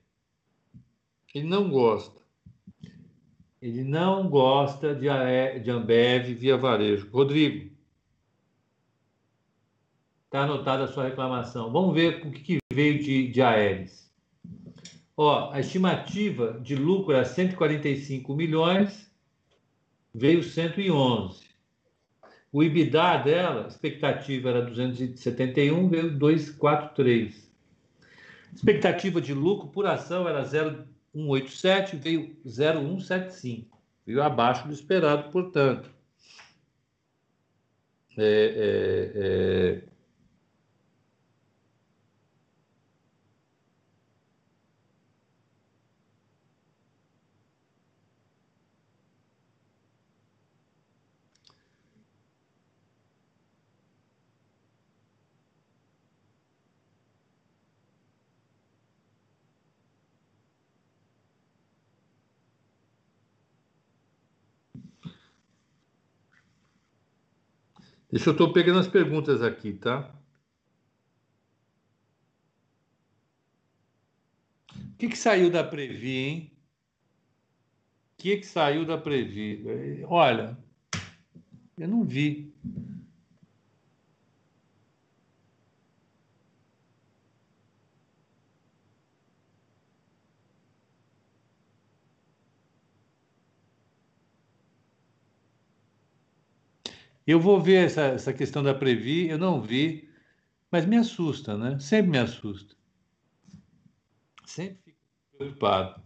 S2: Ele não gosta. Ele não gosta de, de Ambev via varejo. Rodrigo, está anotada a sua reclamação. Vamos ver o que, que veio de, de Aeres. Ó, a estimativa de lucro era 145 milhões, veio 111. O IBIDA dela, expectativa era 271, veio 243. Expectativa de lucro por ação era 0,187, veio 0,175. Veio abaixo do esperado, portanto. É, é, é... Deixa eu estou pegando as perguntas aqui, tá? O que, que saiu da Previ, hein? O que, que saiu da Previ? Olha, eu não vi. Eu vou ver essa, essa questão da Previ, eu não vi, mas me assusta, né? Sempre me assusta. Sempre fico preocupado.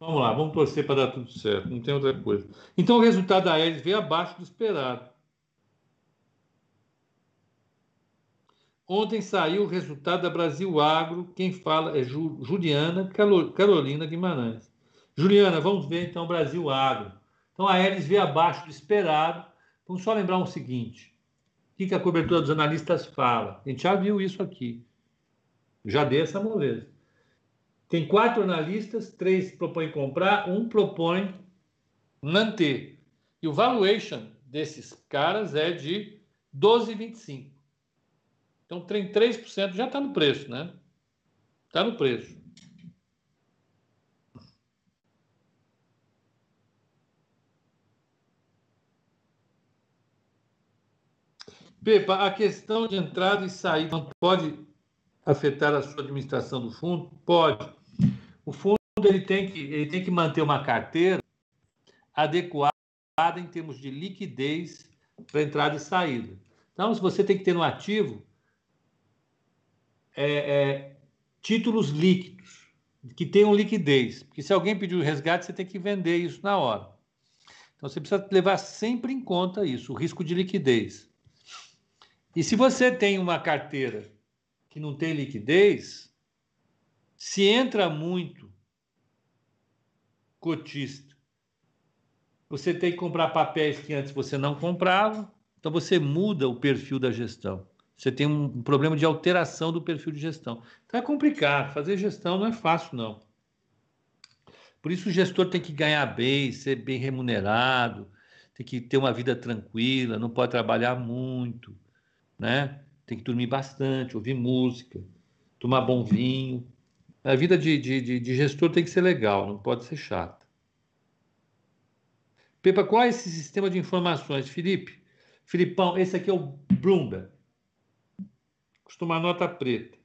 S2: Vamos lá, vamos torcer para dar tudo certo, não tem outra coisa. Então o resultado da Aeres veio abaixo do esperado. Ontem saiu o resultado da Brasil Agro, quem fala é Juliana Carolina Guimarães. Juliana, vamos ver então Brasil Agro. Então a Aeres veio abaixo do esperado. Vamos só lembrar o um seguinte: o que, a cobertura dos analistas fala? A gente já viu isso aqui. Já dei essa moleza. Tem quatro analistas, três propõem comprar, um propõe manter. E o valuation desses caras é de 12,25. Então, 3% já está no preço, né? Está no preço. Pepa, a questão de entrada e saída não pode afetar a sua administração do fundo? Pode. O fundo ele tem que, ele tem que manter uma carteira adequada em termos de liquidez para entrada e saída. Então, se você tem que ter no ativo é, é, títulos líquidos, que tenham liquidez. Porque se alguém pedir o resgate, você tem que vender isso na hora. Então, você precisa levar sempre em conta isso, o risco de liquidez. E se você tem uma carteira que não tem liquidez, se entra muito cotista, você tem que comprar papéis que antes você não comprava, então você muda o perfil da gestão. Você tem um problema de alteração do perfil de gestão. Então é complicado, fazer gestão não é fácil, não. Por isso o gestor tem que ganhar bem, ser bem remunerado, tem que ter uma vida tranquila, não pode trabalhar muito né? Tem que dormir bastante, ouvir música, tomar bom vinho. A vida de, de, de gestor tem que ser legal, não pode ser chata. Pepa, qual é esse sistema de informações? Felipe, Filipão, esse aqui é o Bloomberg. Costuma nota preta.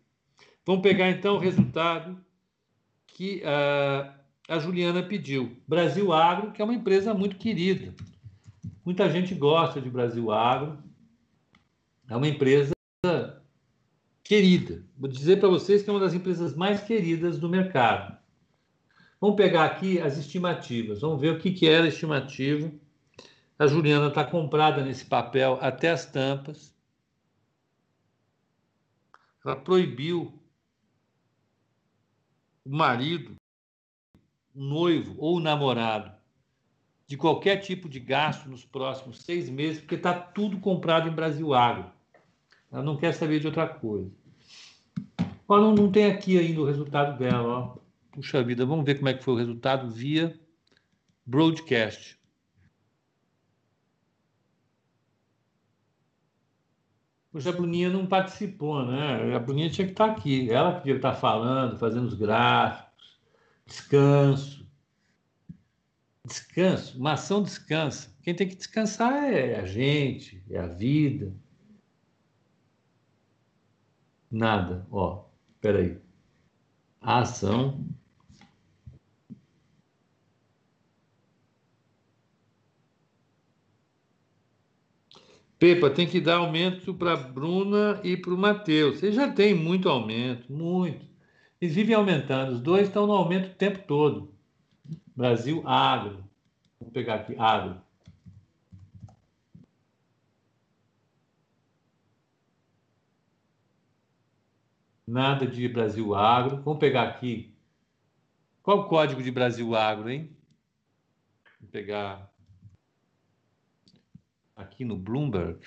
S2: Vamos pegar então o resultado que uh, a Juliana pediu. Brasil Agro, que é uma empresa muito querida. Muita gente gosta de Brasil Agro. É uma empresa querida. Vou dizer para vocês que é uma das empresas mais queridas do mercado. Vamos pegar aqui as estimativas. Vamos ver o que, que era a estimativa. A Juliana está comprada nesse papel até as tampas. Ela proibiu o marido, o noivo ou o namorado de qualquer tipo de gasto nos próximos seis meses, porque está tudo comprado em Brasil Agro. Ela não quer saber de outra coisa. Ó, não, não tem aqui ainda o resultado dela. Ó. Puxa vida, vamos ver como é que foi o resultado via broadcast. Poxa, a Bruninha não participou, né? A Bruninha tinha que estar aqui. Ela que devia estar falando, fazendo os gráficos, descanso. Descanso, uma ação descansa. Quem tem que descansar é a gente, é a vida. Nada, ó, peraí. A ação Pepa, tem que dar aumento para Bruna e para o Matheus. Você já tem muito aumento, muito. Eles vivem aumentando, os dois estão no aumento o tempo todo. Brasil Agro. Vamos pegar aqui, Agro. Nada de Brasil Agro. Vamos pegar aqui. Qual o código de Brasil Agro, hein? Vamos pegar aqui no Bloomberg,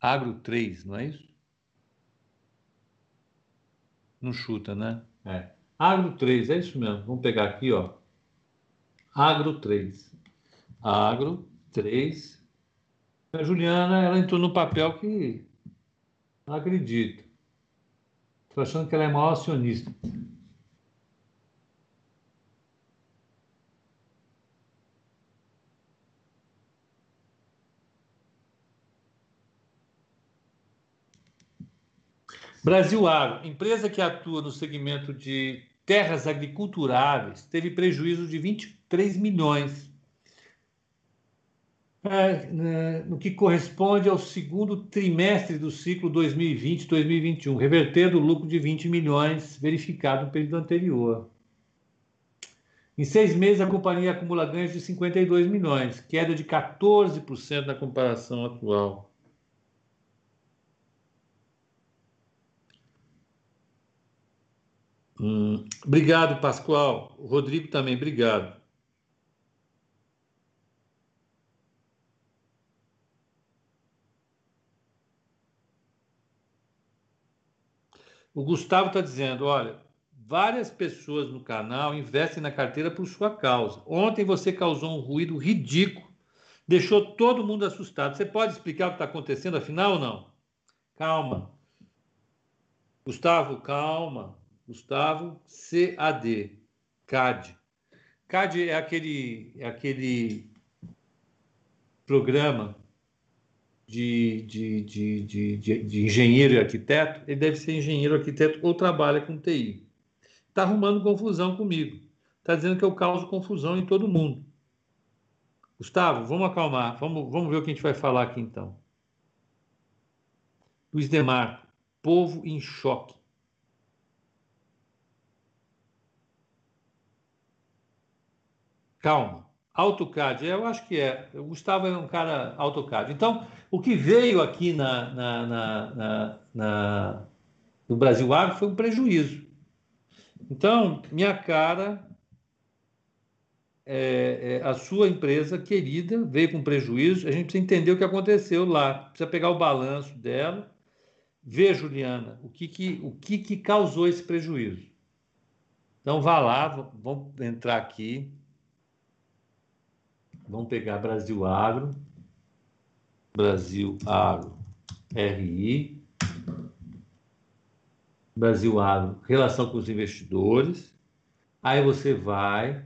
S2: Agro 3, não é isso? Não chuta, né? É. Agro 3, é isso mesmo. Vamos pegar aqui, ó. Agro 3. Agro 3. A Juliana, ela entrou no papel que acredita. Estou achando que ela é maior acionista. Brasil Agro, empresa que atua no segmento de terras agriculturáveis, teve prejuízo de 23 milhões, no que corresponde ao segundo trimestre do ciclo 2020-2021, revertendo o lucro de 20 milhões verificado no período anterior. Em seis meses, a companhia acumula ganhos de 52 milhões, queda de 14% na comparação atual. Hum, obrigado, Pascoal. Rodrigo também, obrigado. O Gustavo está dizendo: olha, várias pessoas no canal investem na carteira por sua causa. Ontem você causou um ruído ridículo, deixou todo mundo assustado. Você pode explicar o que está acontecendo afinal ou não? Calma. Gustavo, calma. Gustavo CAD, CAD. CAD é aquele, é aquele programa de, de, de, de, de engenheiro e arquiteto, ele deve ser engenheiro, arquiteto ou trabalha com TI. Está arrumando confusão comigo. Está dizendo que eu causo confusão em todo mundo. Gustavo, vamos acalmar. Vamos, vamos ver o que a gente vai falar aqui então. Luiz Demarco, povo em choque. Calma. AutoCAD, eu acho que é. O Gustavo é um cara AutoCAD. Então, o que veio aqui na, na, na, na no Brasil Agro foi um prejuízo. Então, minha cara, é, é, a sua empresa querida veio com prejuízo. A gente precisa entender o que aconteceu lá. Precisa pegar o balanço dela, ver, Juliana, o que, que, o que, que causou esse prejuízo. Então, vá lá, vamos entrar aqui. Vamos pegar Brasil Agro, Brasil Agro, RI, Brasil Agro, relação com os investidores. Aí você vai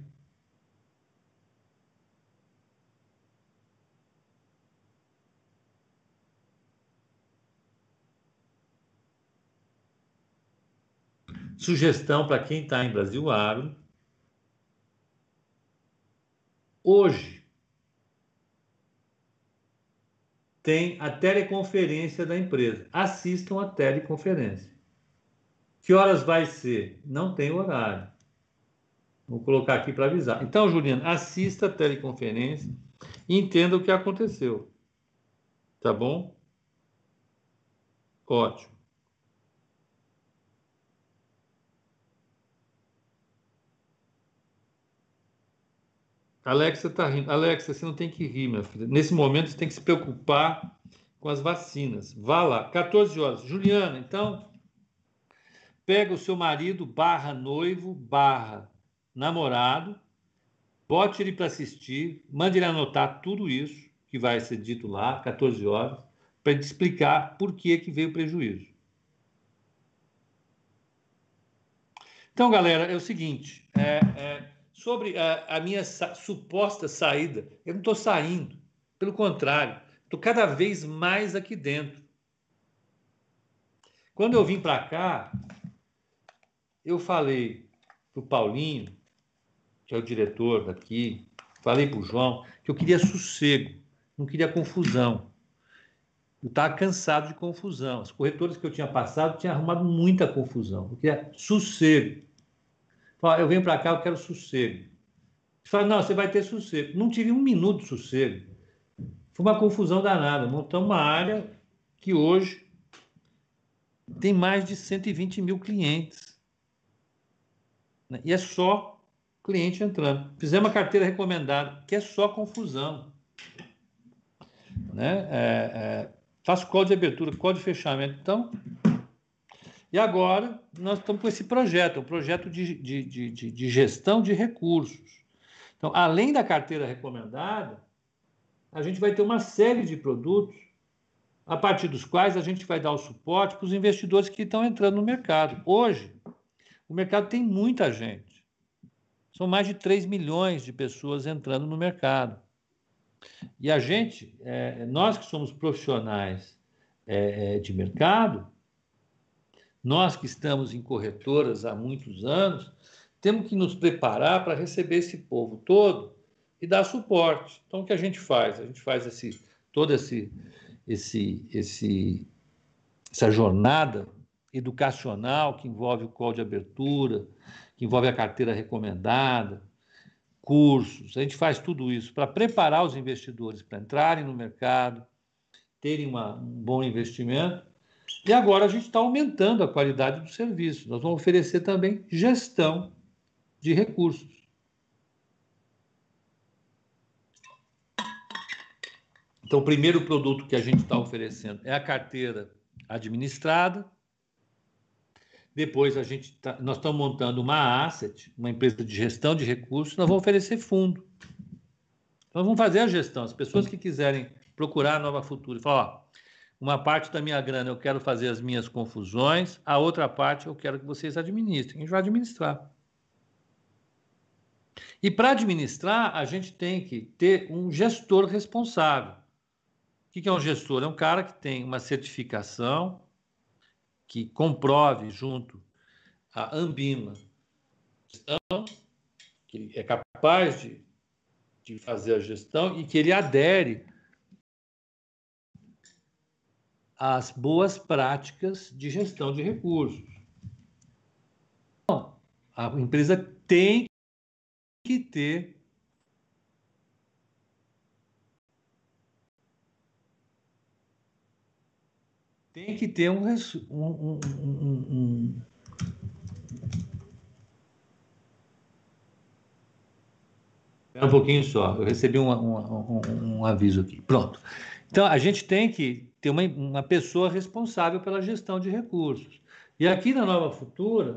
S2: Sugestão para quem está em Brasil Agro, hoje tem a teleconferência da empresa. Assistam a teleconferência. Que horas vai ser? Não tem horário. Vou colocar aqui para avisar. Então, Juliana, assista a teleconferência e entenda o que aconteceu. Tá bom? Ótimo. Alexa está rindo. Alexa, você não tem que rir, minha filha. Nesse momento, você tem que se preocupar com as vacinas. Vá lá, 14 horas. Juliana, então, pega o seu marido, barra noivo, barra namorado, bote ele para assistir, mande ele anotar tudo isso que vai ser dito lá, 14 horas, para ele explicar por que, que veio o prejuízo. Então, galera, é o seguinte, é, é, sobre a, a minha sa suposta saída, eu não estou saindo, pelo contrário, estou cada vez mais aqui dentro. Quando eu vim para cá, eu falei para o Paulinho, que é o diretor daqui, falei para o João que eu queria sossego, não queria confusão. Eu estava cansado de confusão. As corretoras que eu tinha passado tinham arrumado muita confusão. Eu queria sossego. Eu venho para cá, eu quero sossego. Você fala, não, você vai ter sossego. Não tive um minuto de sossego. Foi uma confusão danada. Montamos uma área que hoje tem mais de 120 mil clientes. E é só cliente entrando. Fizemos uma carteira recomendada, que é só confusão. Né? É, é, faço código de abertura, código de fechamento. Então, e agora nós estamos com esse projeto, um projeto de, de, de, de gestão de recursos. Então, além da carteira recomendada, a gente vai ter uma série de produtos a partir dos quais a gente vai dar o suporte para os investidores que estão entrando no mercado. Hoje, o mercado tem muita gente. São mais de 3 milhões de pessoas entrando no mercado. E a gente, é, nós que somos profissionais é, é, de mercado, nós que estamos em corretoras há muitos anos, temos que nos preparar para receber esse povo todo e dar suporte. Então, o que a gente faz? A gente faz esse, toda esse, esse, esse, essa jornada educacional que envolve o código de abertura, que envolve a carteira recomendada, cursos. A gente faz tudo isso para preparar os investidores para entrarem no mercado, terem uma, um bom investimento. E agora a gente está aumentando a qualidade do serviço. Nós vamos oferecer também gestão de recursos. Então, o primeiro produto que a gente está oferecendo é a carteira administrada, depois a gente tá, nós estamos montando uma asset, uma empresa de gestão de recursos, nós vamos oferecer fundo. Nós vamos fazer a gestão. As pessoas que quiserem procurar a Nova Futura e falar, ó, uma parte da minha grana eu quero fazer as minhas confusões, a outra parte eu quero que vocês administrem. A gente vai administrar. E para administrar, a gente tem que ter um gestor responsável. O que é um gestor? É um cara que tem uma certificação, que comprove junto à Ambima que ele é capaz de, de fazer a gestão e que ele adere às boas práticas de gestão de recursos. A empresa tem que ter tem que ter um, um, um, um um pouquinho só, eu recebi um, um, um, aviso aqui. Pronto. Então, a gente tem que ter uma, uma pessoa responsável pela gestão de recursos. E aqui na Nova Futura,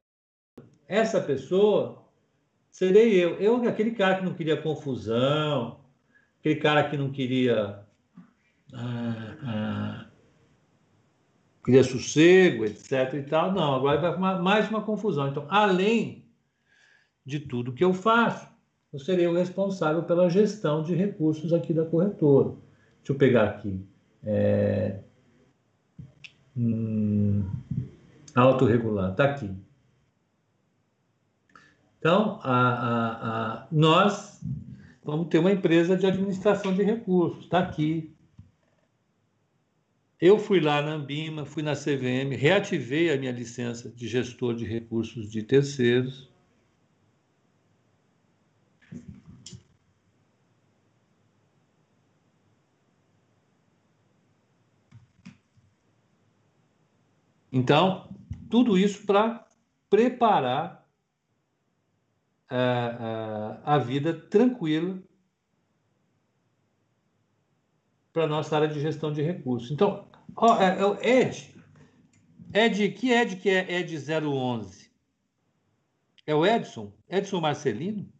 S2: essa pessoa serei eu. Eu, aquele cara que não queria confusão, aquele cara que não queria ah, ah, queria sossego, etc. e tal. Não, agora vai formar mais uma confusão. Então, além de tudo que eu faço, eu serei o responsável pela gestão de recursos aqui da corretora. Deixa eu pegar aqui. É... Hum... Autorregular, está aqui. Então, a, a, a, nós vamos ter uma empresa de administração de recursos. Está aqui. Eu fui lá na Ambima, fui na CVM, reativei a minha licença de gestor de recursos de terceiros. Então, tudo isso para preparar a, eh, a, eh, a vida tranquila para a nossa área de gestão de recursos. Então, ó, é, é o Ed. Ed, que Ed que é Ed 011? É o Edson? Edson Marcelino?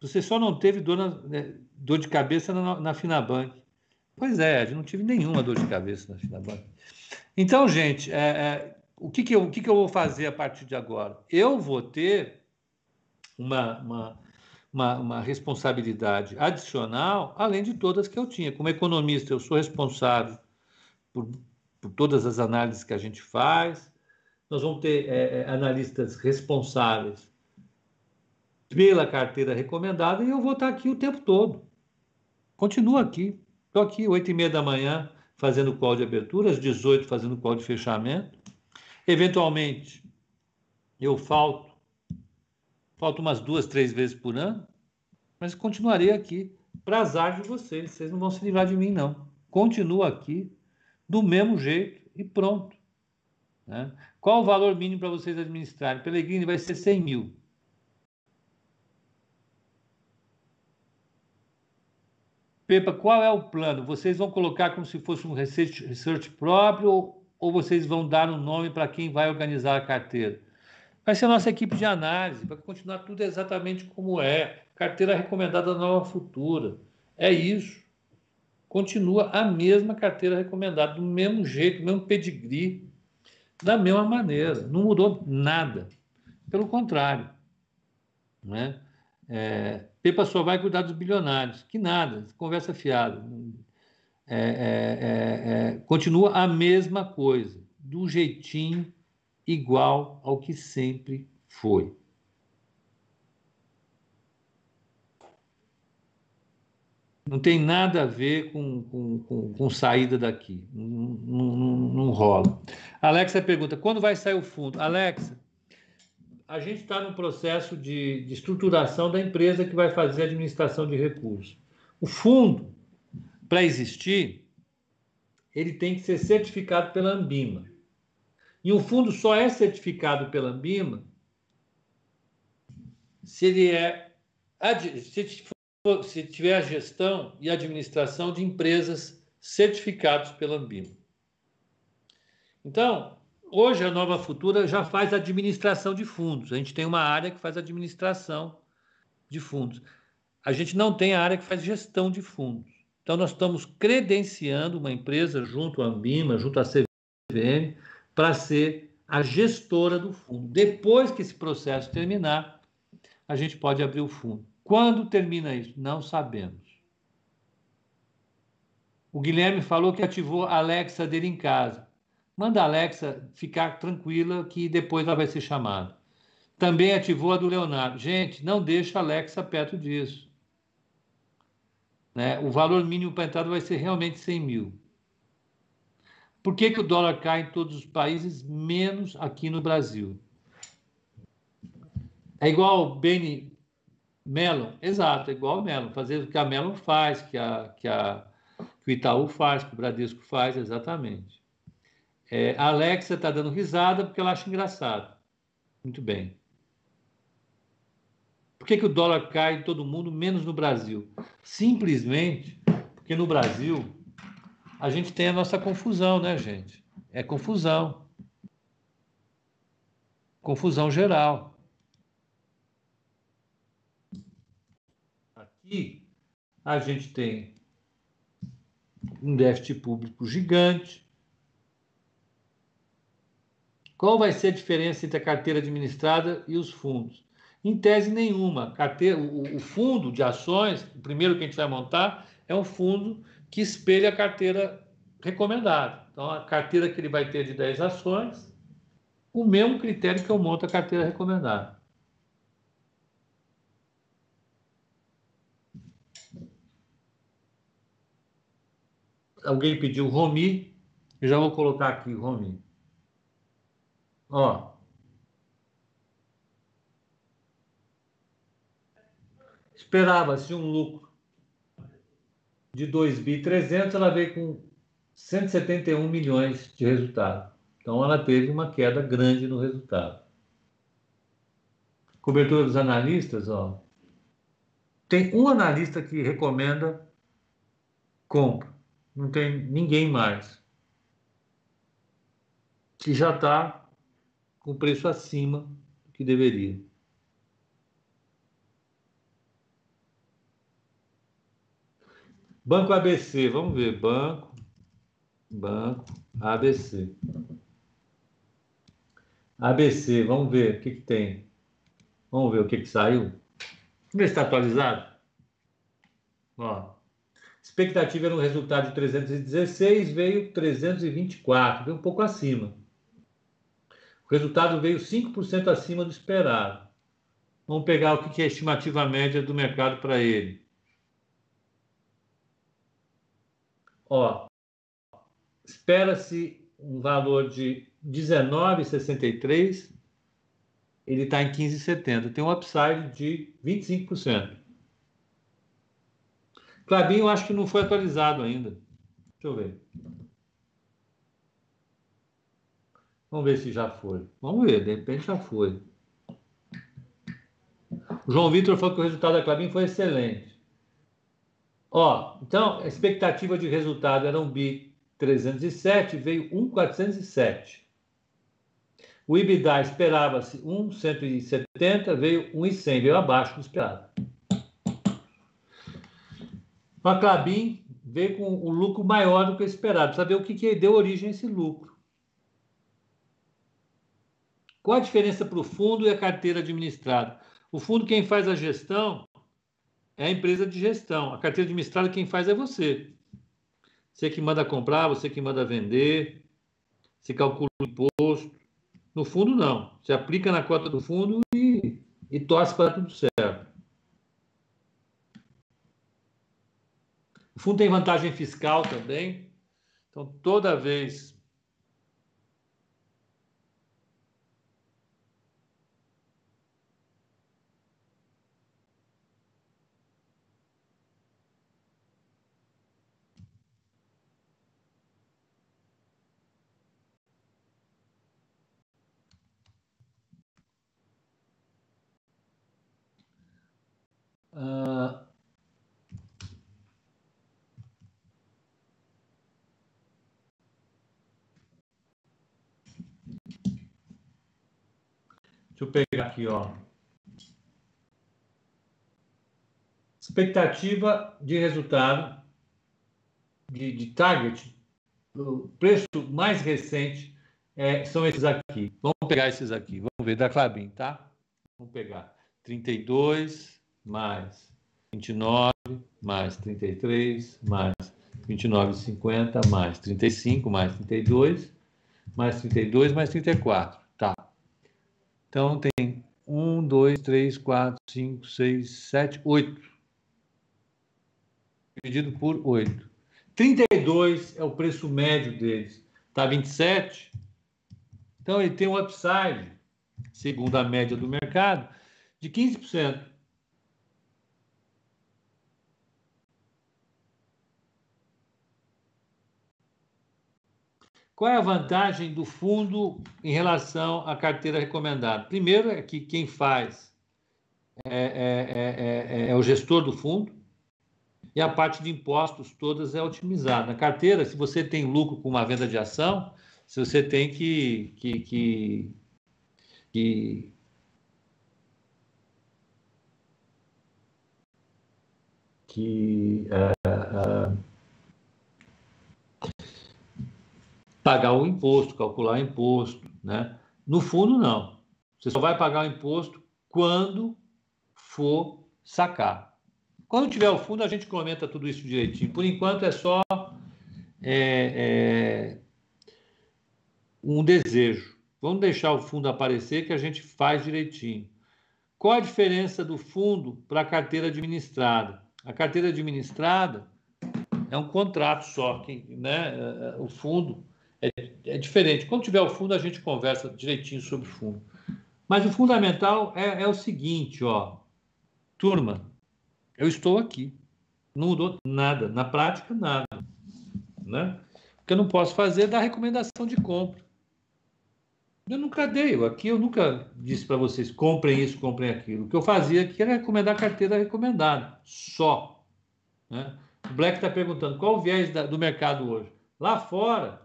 S2: Você só não teve dor, na, né, dor de cabeça na, na Finabank. Pois é, Ed, não tive nenhuma dor de cabeça na Finabank. Então, gente, é, é, o, que, que, eu, o que, que eu vou fazer a partir de agora? Eu vou ter uma, uma, uma, uma, responsabilidade adicional, além de todas que eu tinha. Como economista, eu sou responsável por, por todas as análises que a gente faz. Nós vamos ter é, é analistas responsáveis pela carteira recomendada e eu vou estar aqui o tempo todo. Continuo aqui. Estou aqui, oito e meia da manhã, fazendo call de abertura, às 18 fazendo call de fechamento. Eventualmente, eu falto Falta umas duas, três vezes por ano, mas continuarei aqui para azar de vocês. Vocês não vão se livrar de mim, não. Continuo aqui do mesmo jeito e pronto. Né? Qual o valor mínimo para vocês administrarem? Pelegrini vai ser 100 mil. Pepa, qual é o plano? Vocês vão colocar como se fosse um research, research próprio ou, vocês vão dar um nome para quem vai organizar a carteira? Vai ser a nossa equipe de análise, vai continuar tudo exatamente como é. Carteira recomendada nova futura. É isso. Continua a mesma carteira recomendada, do mesmo jeito, do mesmo pedigree, da mesma maneira. Não mudou nada. Pelo contrário. Né? É, Pepa só vai cuidar dos bilionários. Que nada, conversa fiada. É, é, é, é continua a mesma coisa, do jeitinho igual ao que sempre foi. Não tem nada a ver com, com, com, com saída daqui. Não, não, não, rola. Alexa pergunta: quando vai sair o fundo? Alexa, a gente está no processo de, de estruturação da empresa que vai fazer a administração de recursos. O fundo, para existir, ele tem que ser certificado pela Ambima. E o fundo só é certificado pela Ambima se ele é se tiver a gestão e administração de empresas certificados pela Ambima. Então, hoje a Nova Futura já faz administração de fundos. A gente tem uma área que faz administração de fundos. A gente não tem a área que faz gestão de fundos. Então, nós estamos credenciando uma empresa junto à Ambima, junto à CVM, para ser a gestora do fundo. Depois que esse processo terminar, a gente pode abrir o fundo. Quando termina isso? Não sabemos. O Guilherme falou que ativou a Alexa dele em casa. Manda a Alexa ficar tranquila que depois ela vai ser chamada. Também ativou a do Leonardo. Gente, não deixa a Alexa perto disso. Né? O valor mínimo para entrada vai ser realmente 100 mil. Por que, que o dólar cai em todos os países, menos aqui no Brasil? É igual o Benny Mellon? Exato, é igual o Mellon. Fazer o que a Mellon faz, que, a, que, a, que o Itaú faz, que o Bradesco faz, exatamente. É, a Alexa está dando risada porque ela acha engraçado. Muito bem. Por que, que o dólar cai em todo mundo, menos no Brasil? Simplesmente porque no Brasil a gente tem a nossa confusão, né, gente? É confusão. Confusão geral. Aqui a gente tem um déficit público gigante. Qual vai ser a diferença entre a carteira administrada e os fundos? Em tese nenhuma. O, o fundo de ações, o primeiro que a gente vai montar, é um fundo que espelha a carteira recomendada. Então, a carteira que ele vai ter de 10 ações, o mesmo critério que eu monto a carteira recomendada. Alguém pediu Romi, eu já vou colocar aqui Romi. Ó. Esperava-se um lucro de 2.300, ela veio com 171 milhões de resultado. Então, ela teve uma queda grande no resultado. Cobertura dos analistas, ó. Tem um analista que recomenda compra. Não tem ninguém mais. Que já está com preço acima do que deveria. Banco ABC, vamos ver. Banco, Banco ABC. ABC, vamos ver o que, que tem. Vamos ver o que, que saiu. Vamos ver se está atualizado. Ó, expectativa era um resultado de 316, veio 324, veio um pouco acima. O resultado veio 5% acima do esperado. Vamos pegar o que é a estimativa média do mercado para ele. Ó, espera-se um valor de 19,63, ele está em 15,70. Tem um upside de 25%. Clabin, eu acho que não foi atualizado ainda. Deixa eu ver. Vamos ver se já foi. Vamos ver, de repente já foi. O João Vitor falou que o resultado da Clabin foi excelente. Ó, então, a expectativa de resultado era um bi 307, veio 1,407. O IBDA esperava-se 1,170, veio 1,100, veio abaixo do esperado. A Clabin veio com um lucro maior do que o esperado. Saber o que, que deu origem a esse lucro. Qual a diferença para o fundo e a carteira administrada? O fundo, quem faz a gestão é a empresa de gestão. A carteira administrada, quem faz é você. Você que manda comprar, você que manda vender, você calcula o imposto. No fundo, não. Você aplica na cota do fundo e, e torce para tudo certo. O fundo tem vantagem fiscal também. Então, toda vez Uh, deixa eu pegar aqui, ó. Expectativa de resultado de, de target, o preço mais recente é, são esses aqui. Vamos pegar esses aqui. Vamos ver da Clabin, tá? Vamos pegar 32, mais 29, mais 33, mais 29,50, mais 35, mais 32, mais 32, mais 34. Tá. Então tem 1, 2, 3, 4, 5, 6, 7, 8. Dividido por 8. 32 é o preço médio deles. Está 27. Então ele tem um upside, segundo a média do mercado, de 15%. Qual é a vantagem do fundo em relação à carteira recomendada? Primeiro é que quem faz é, é, é, é, o gestor do fundo e a parte de impostos todas é otimizada. Na carteira, se você tem lucro com uma venda de ação, se você tem que, que, que, que que uh, pagar o imposto, calcular o imposto, né? No fundo, não. Você só vai pagar o imposto quando for sacar. Quando tiver o fundo, a gente comenta tudo isso direitinho. Por enquanto, é só é, é, um desejo. Vamos deixar o fundo aparecer que a gente faz direitinho. Qual a diferença do fundo para a carteira administrada? A carteira administrada é um contrato só, que, né? O fundo é, é diferente. Quando tiver o fundo, a gente conversa direitinho sobre o fundo. Mas o fundamental é, é o seguinte, ó, turma, eu estou aqui, não mudou nada, na prática nada, né? O que eu não posso fazer é dar recomendação de compra. Eu nunca dei, aqui eu nunca disse para vocês comprem isso, comprem aquilo. O que eu fazia aqui era recomendar a carteira recomendada, só. Né? O Black está perguntando qual o viés da, do mercado hoje. Lá fora,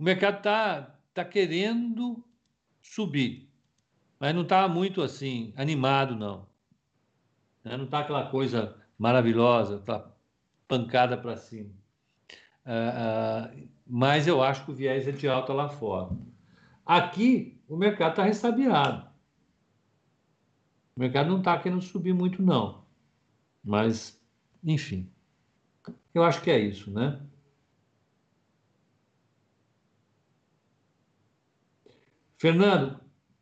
S2: o mercado está tá querendo subir, mas não está muito assim animado, não. Né? Não está aquela coisa maravilhosa, aquela pancada para cima. Uh, uh, mas eu acho que o viés é de alta lá fora. Aqui, o mercado está ressabiado. O mercado não está querendo subir muito, não. Mas, enfim. Eu acho que é isso, né? Fernando,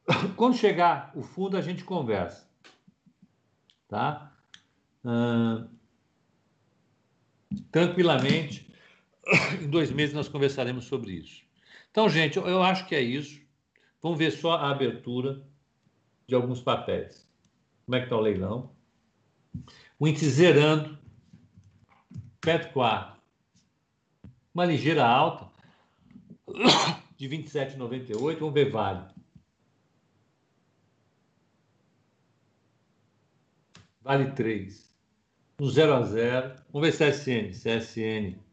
S2: quando chegar o fundo, a gente conversa. Tá? Ah, tranquilamente, em dois meses nós conversaremos sobre isso. Então, gente, eu acho que é isso. Vamos ver só a abertura de alguns papéis. Como é que está o leilão? O índice zerando. PET 4. Uma ligeira alta de 27,98. Vamos ver Vale. Vale 3. Um 0 a 0. Vamos ver CSN. CSN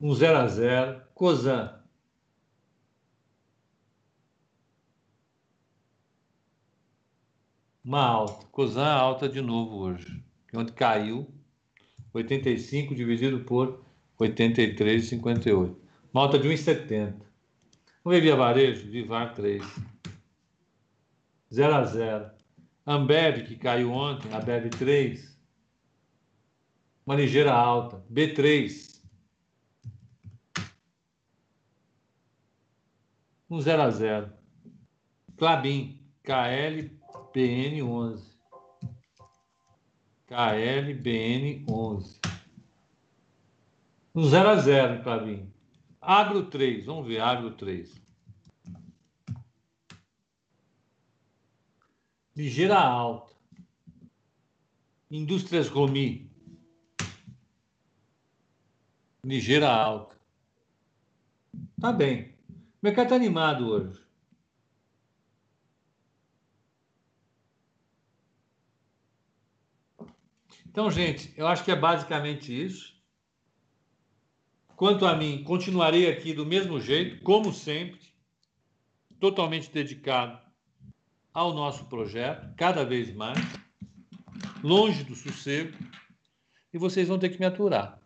S2: um 0 a 0 Cozan. Uma alta. Cozan alta de novo hoje. Onde caiu 85 dividido por 83,58. Uma alta de 1,70. Vamos ver via varejo? Vivar 3. 0 a 0. Ambev, que caiu ontem, a Bev 3. Uma ligeira alta. B3. um 0 a 0 Clabin, KLBN 11. KLBN 11. Um 0 a 0 Clabin. Agro 3, vamos ver, Agro 3. Ligeira alta. Indústrias Romi. Ligeira alta. Tá bem. O mercado está animado hoje. Então, gente, eu acho que é basicamente isso. Quanto a mim, continuarei aqui do mesmo jeito, como sempre, totalmente dedicado ao nosso projeto, cada vez mais, longe do sossego, e vocês vão ter que me aturar.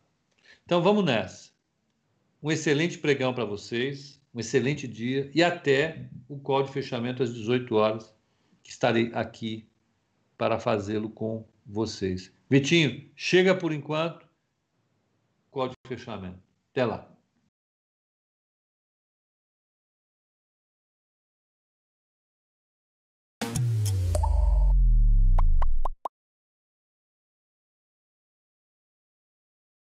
S2: Então, vamos nessa. Um excelente pregão para vocês um excelente dia e até o call de fechamento às 18 horas, que estarei aqui para fazê-lo com vocês. Vitinho, chega por enquanto, call de fechamento. Até lá.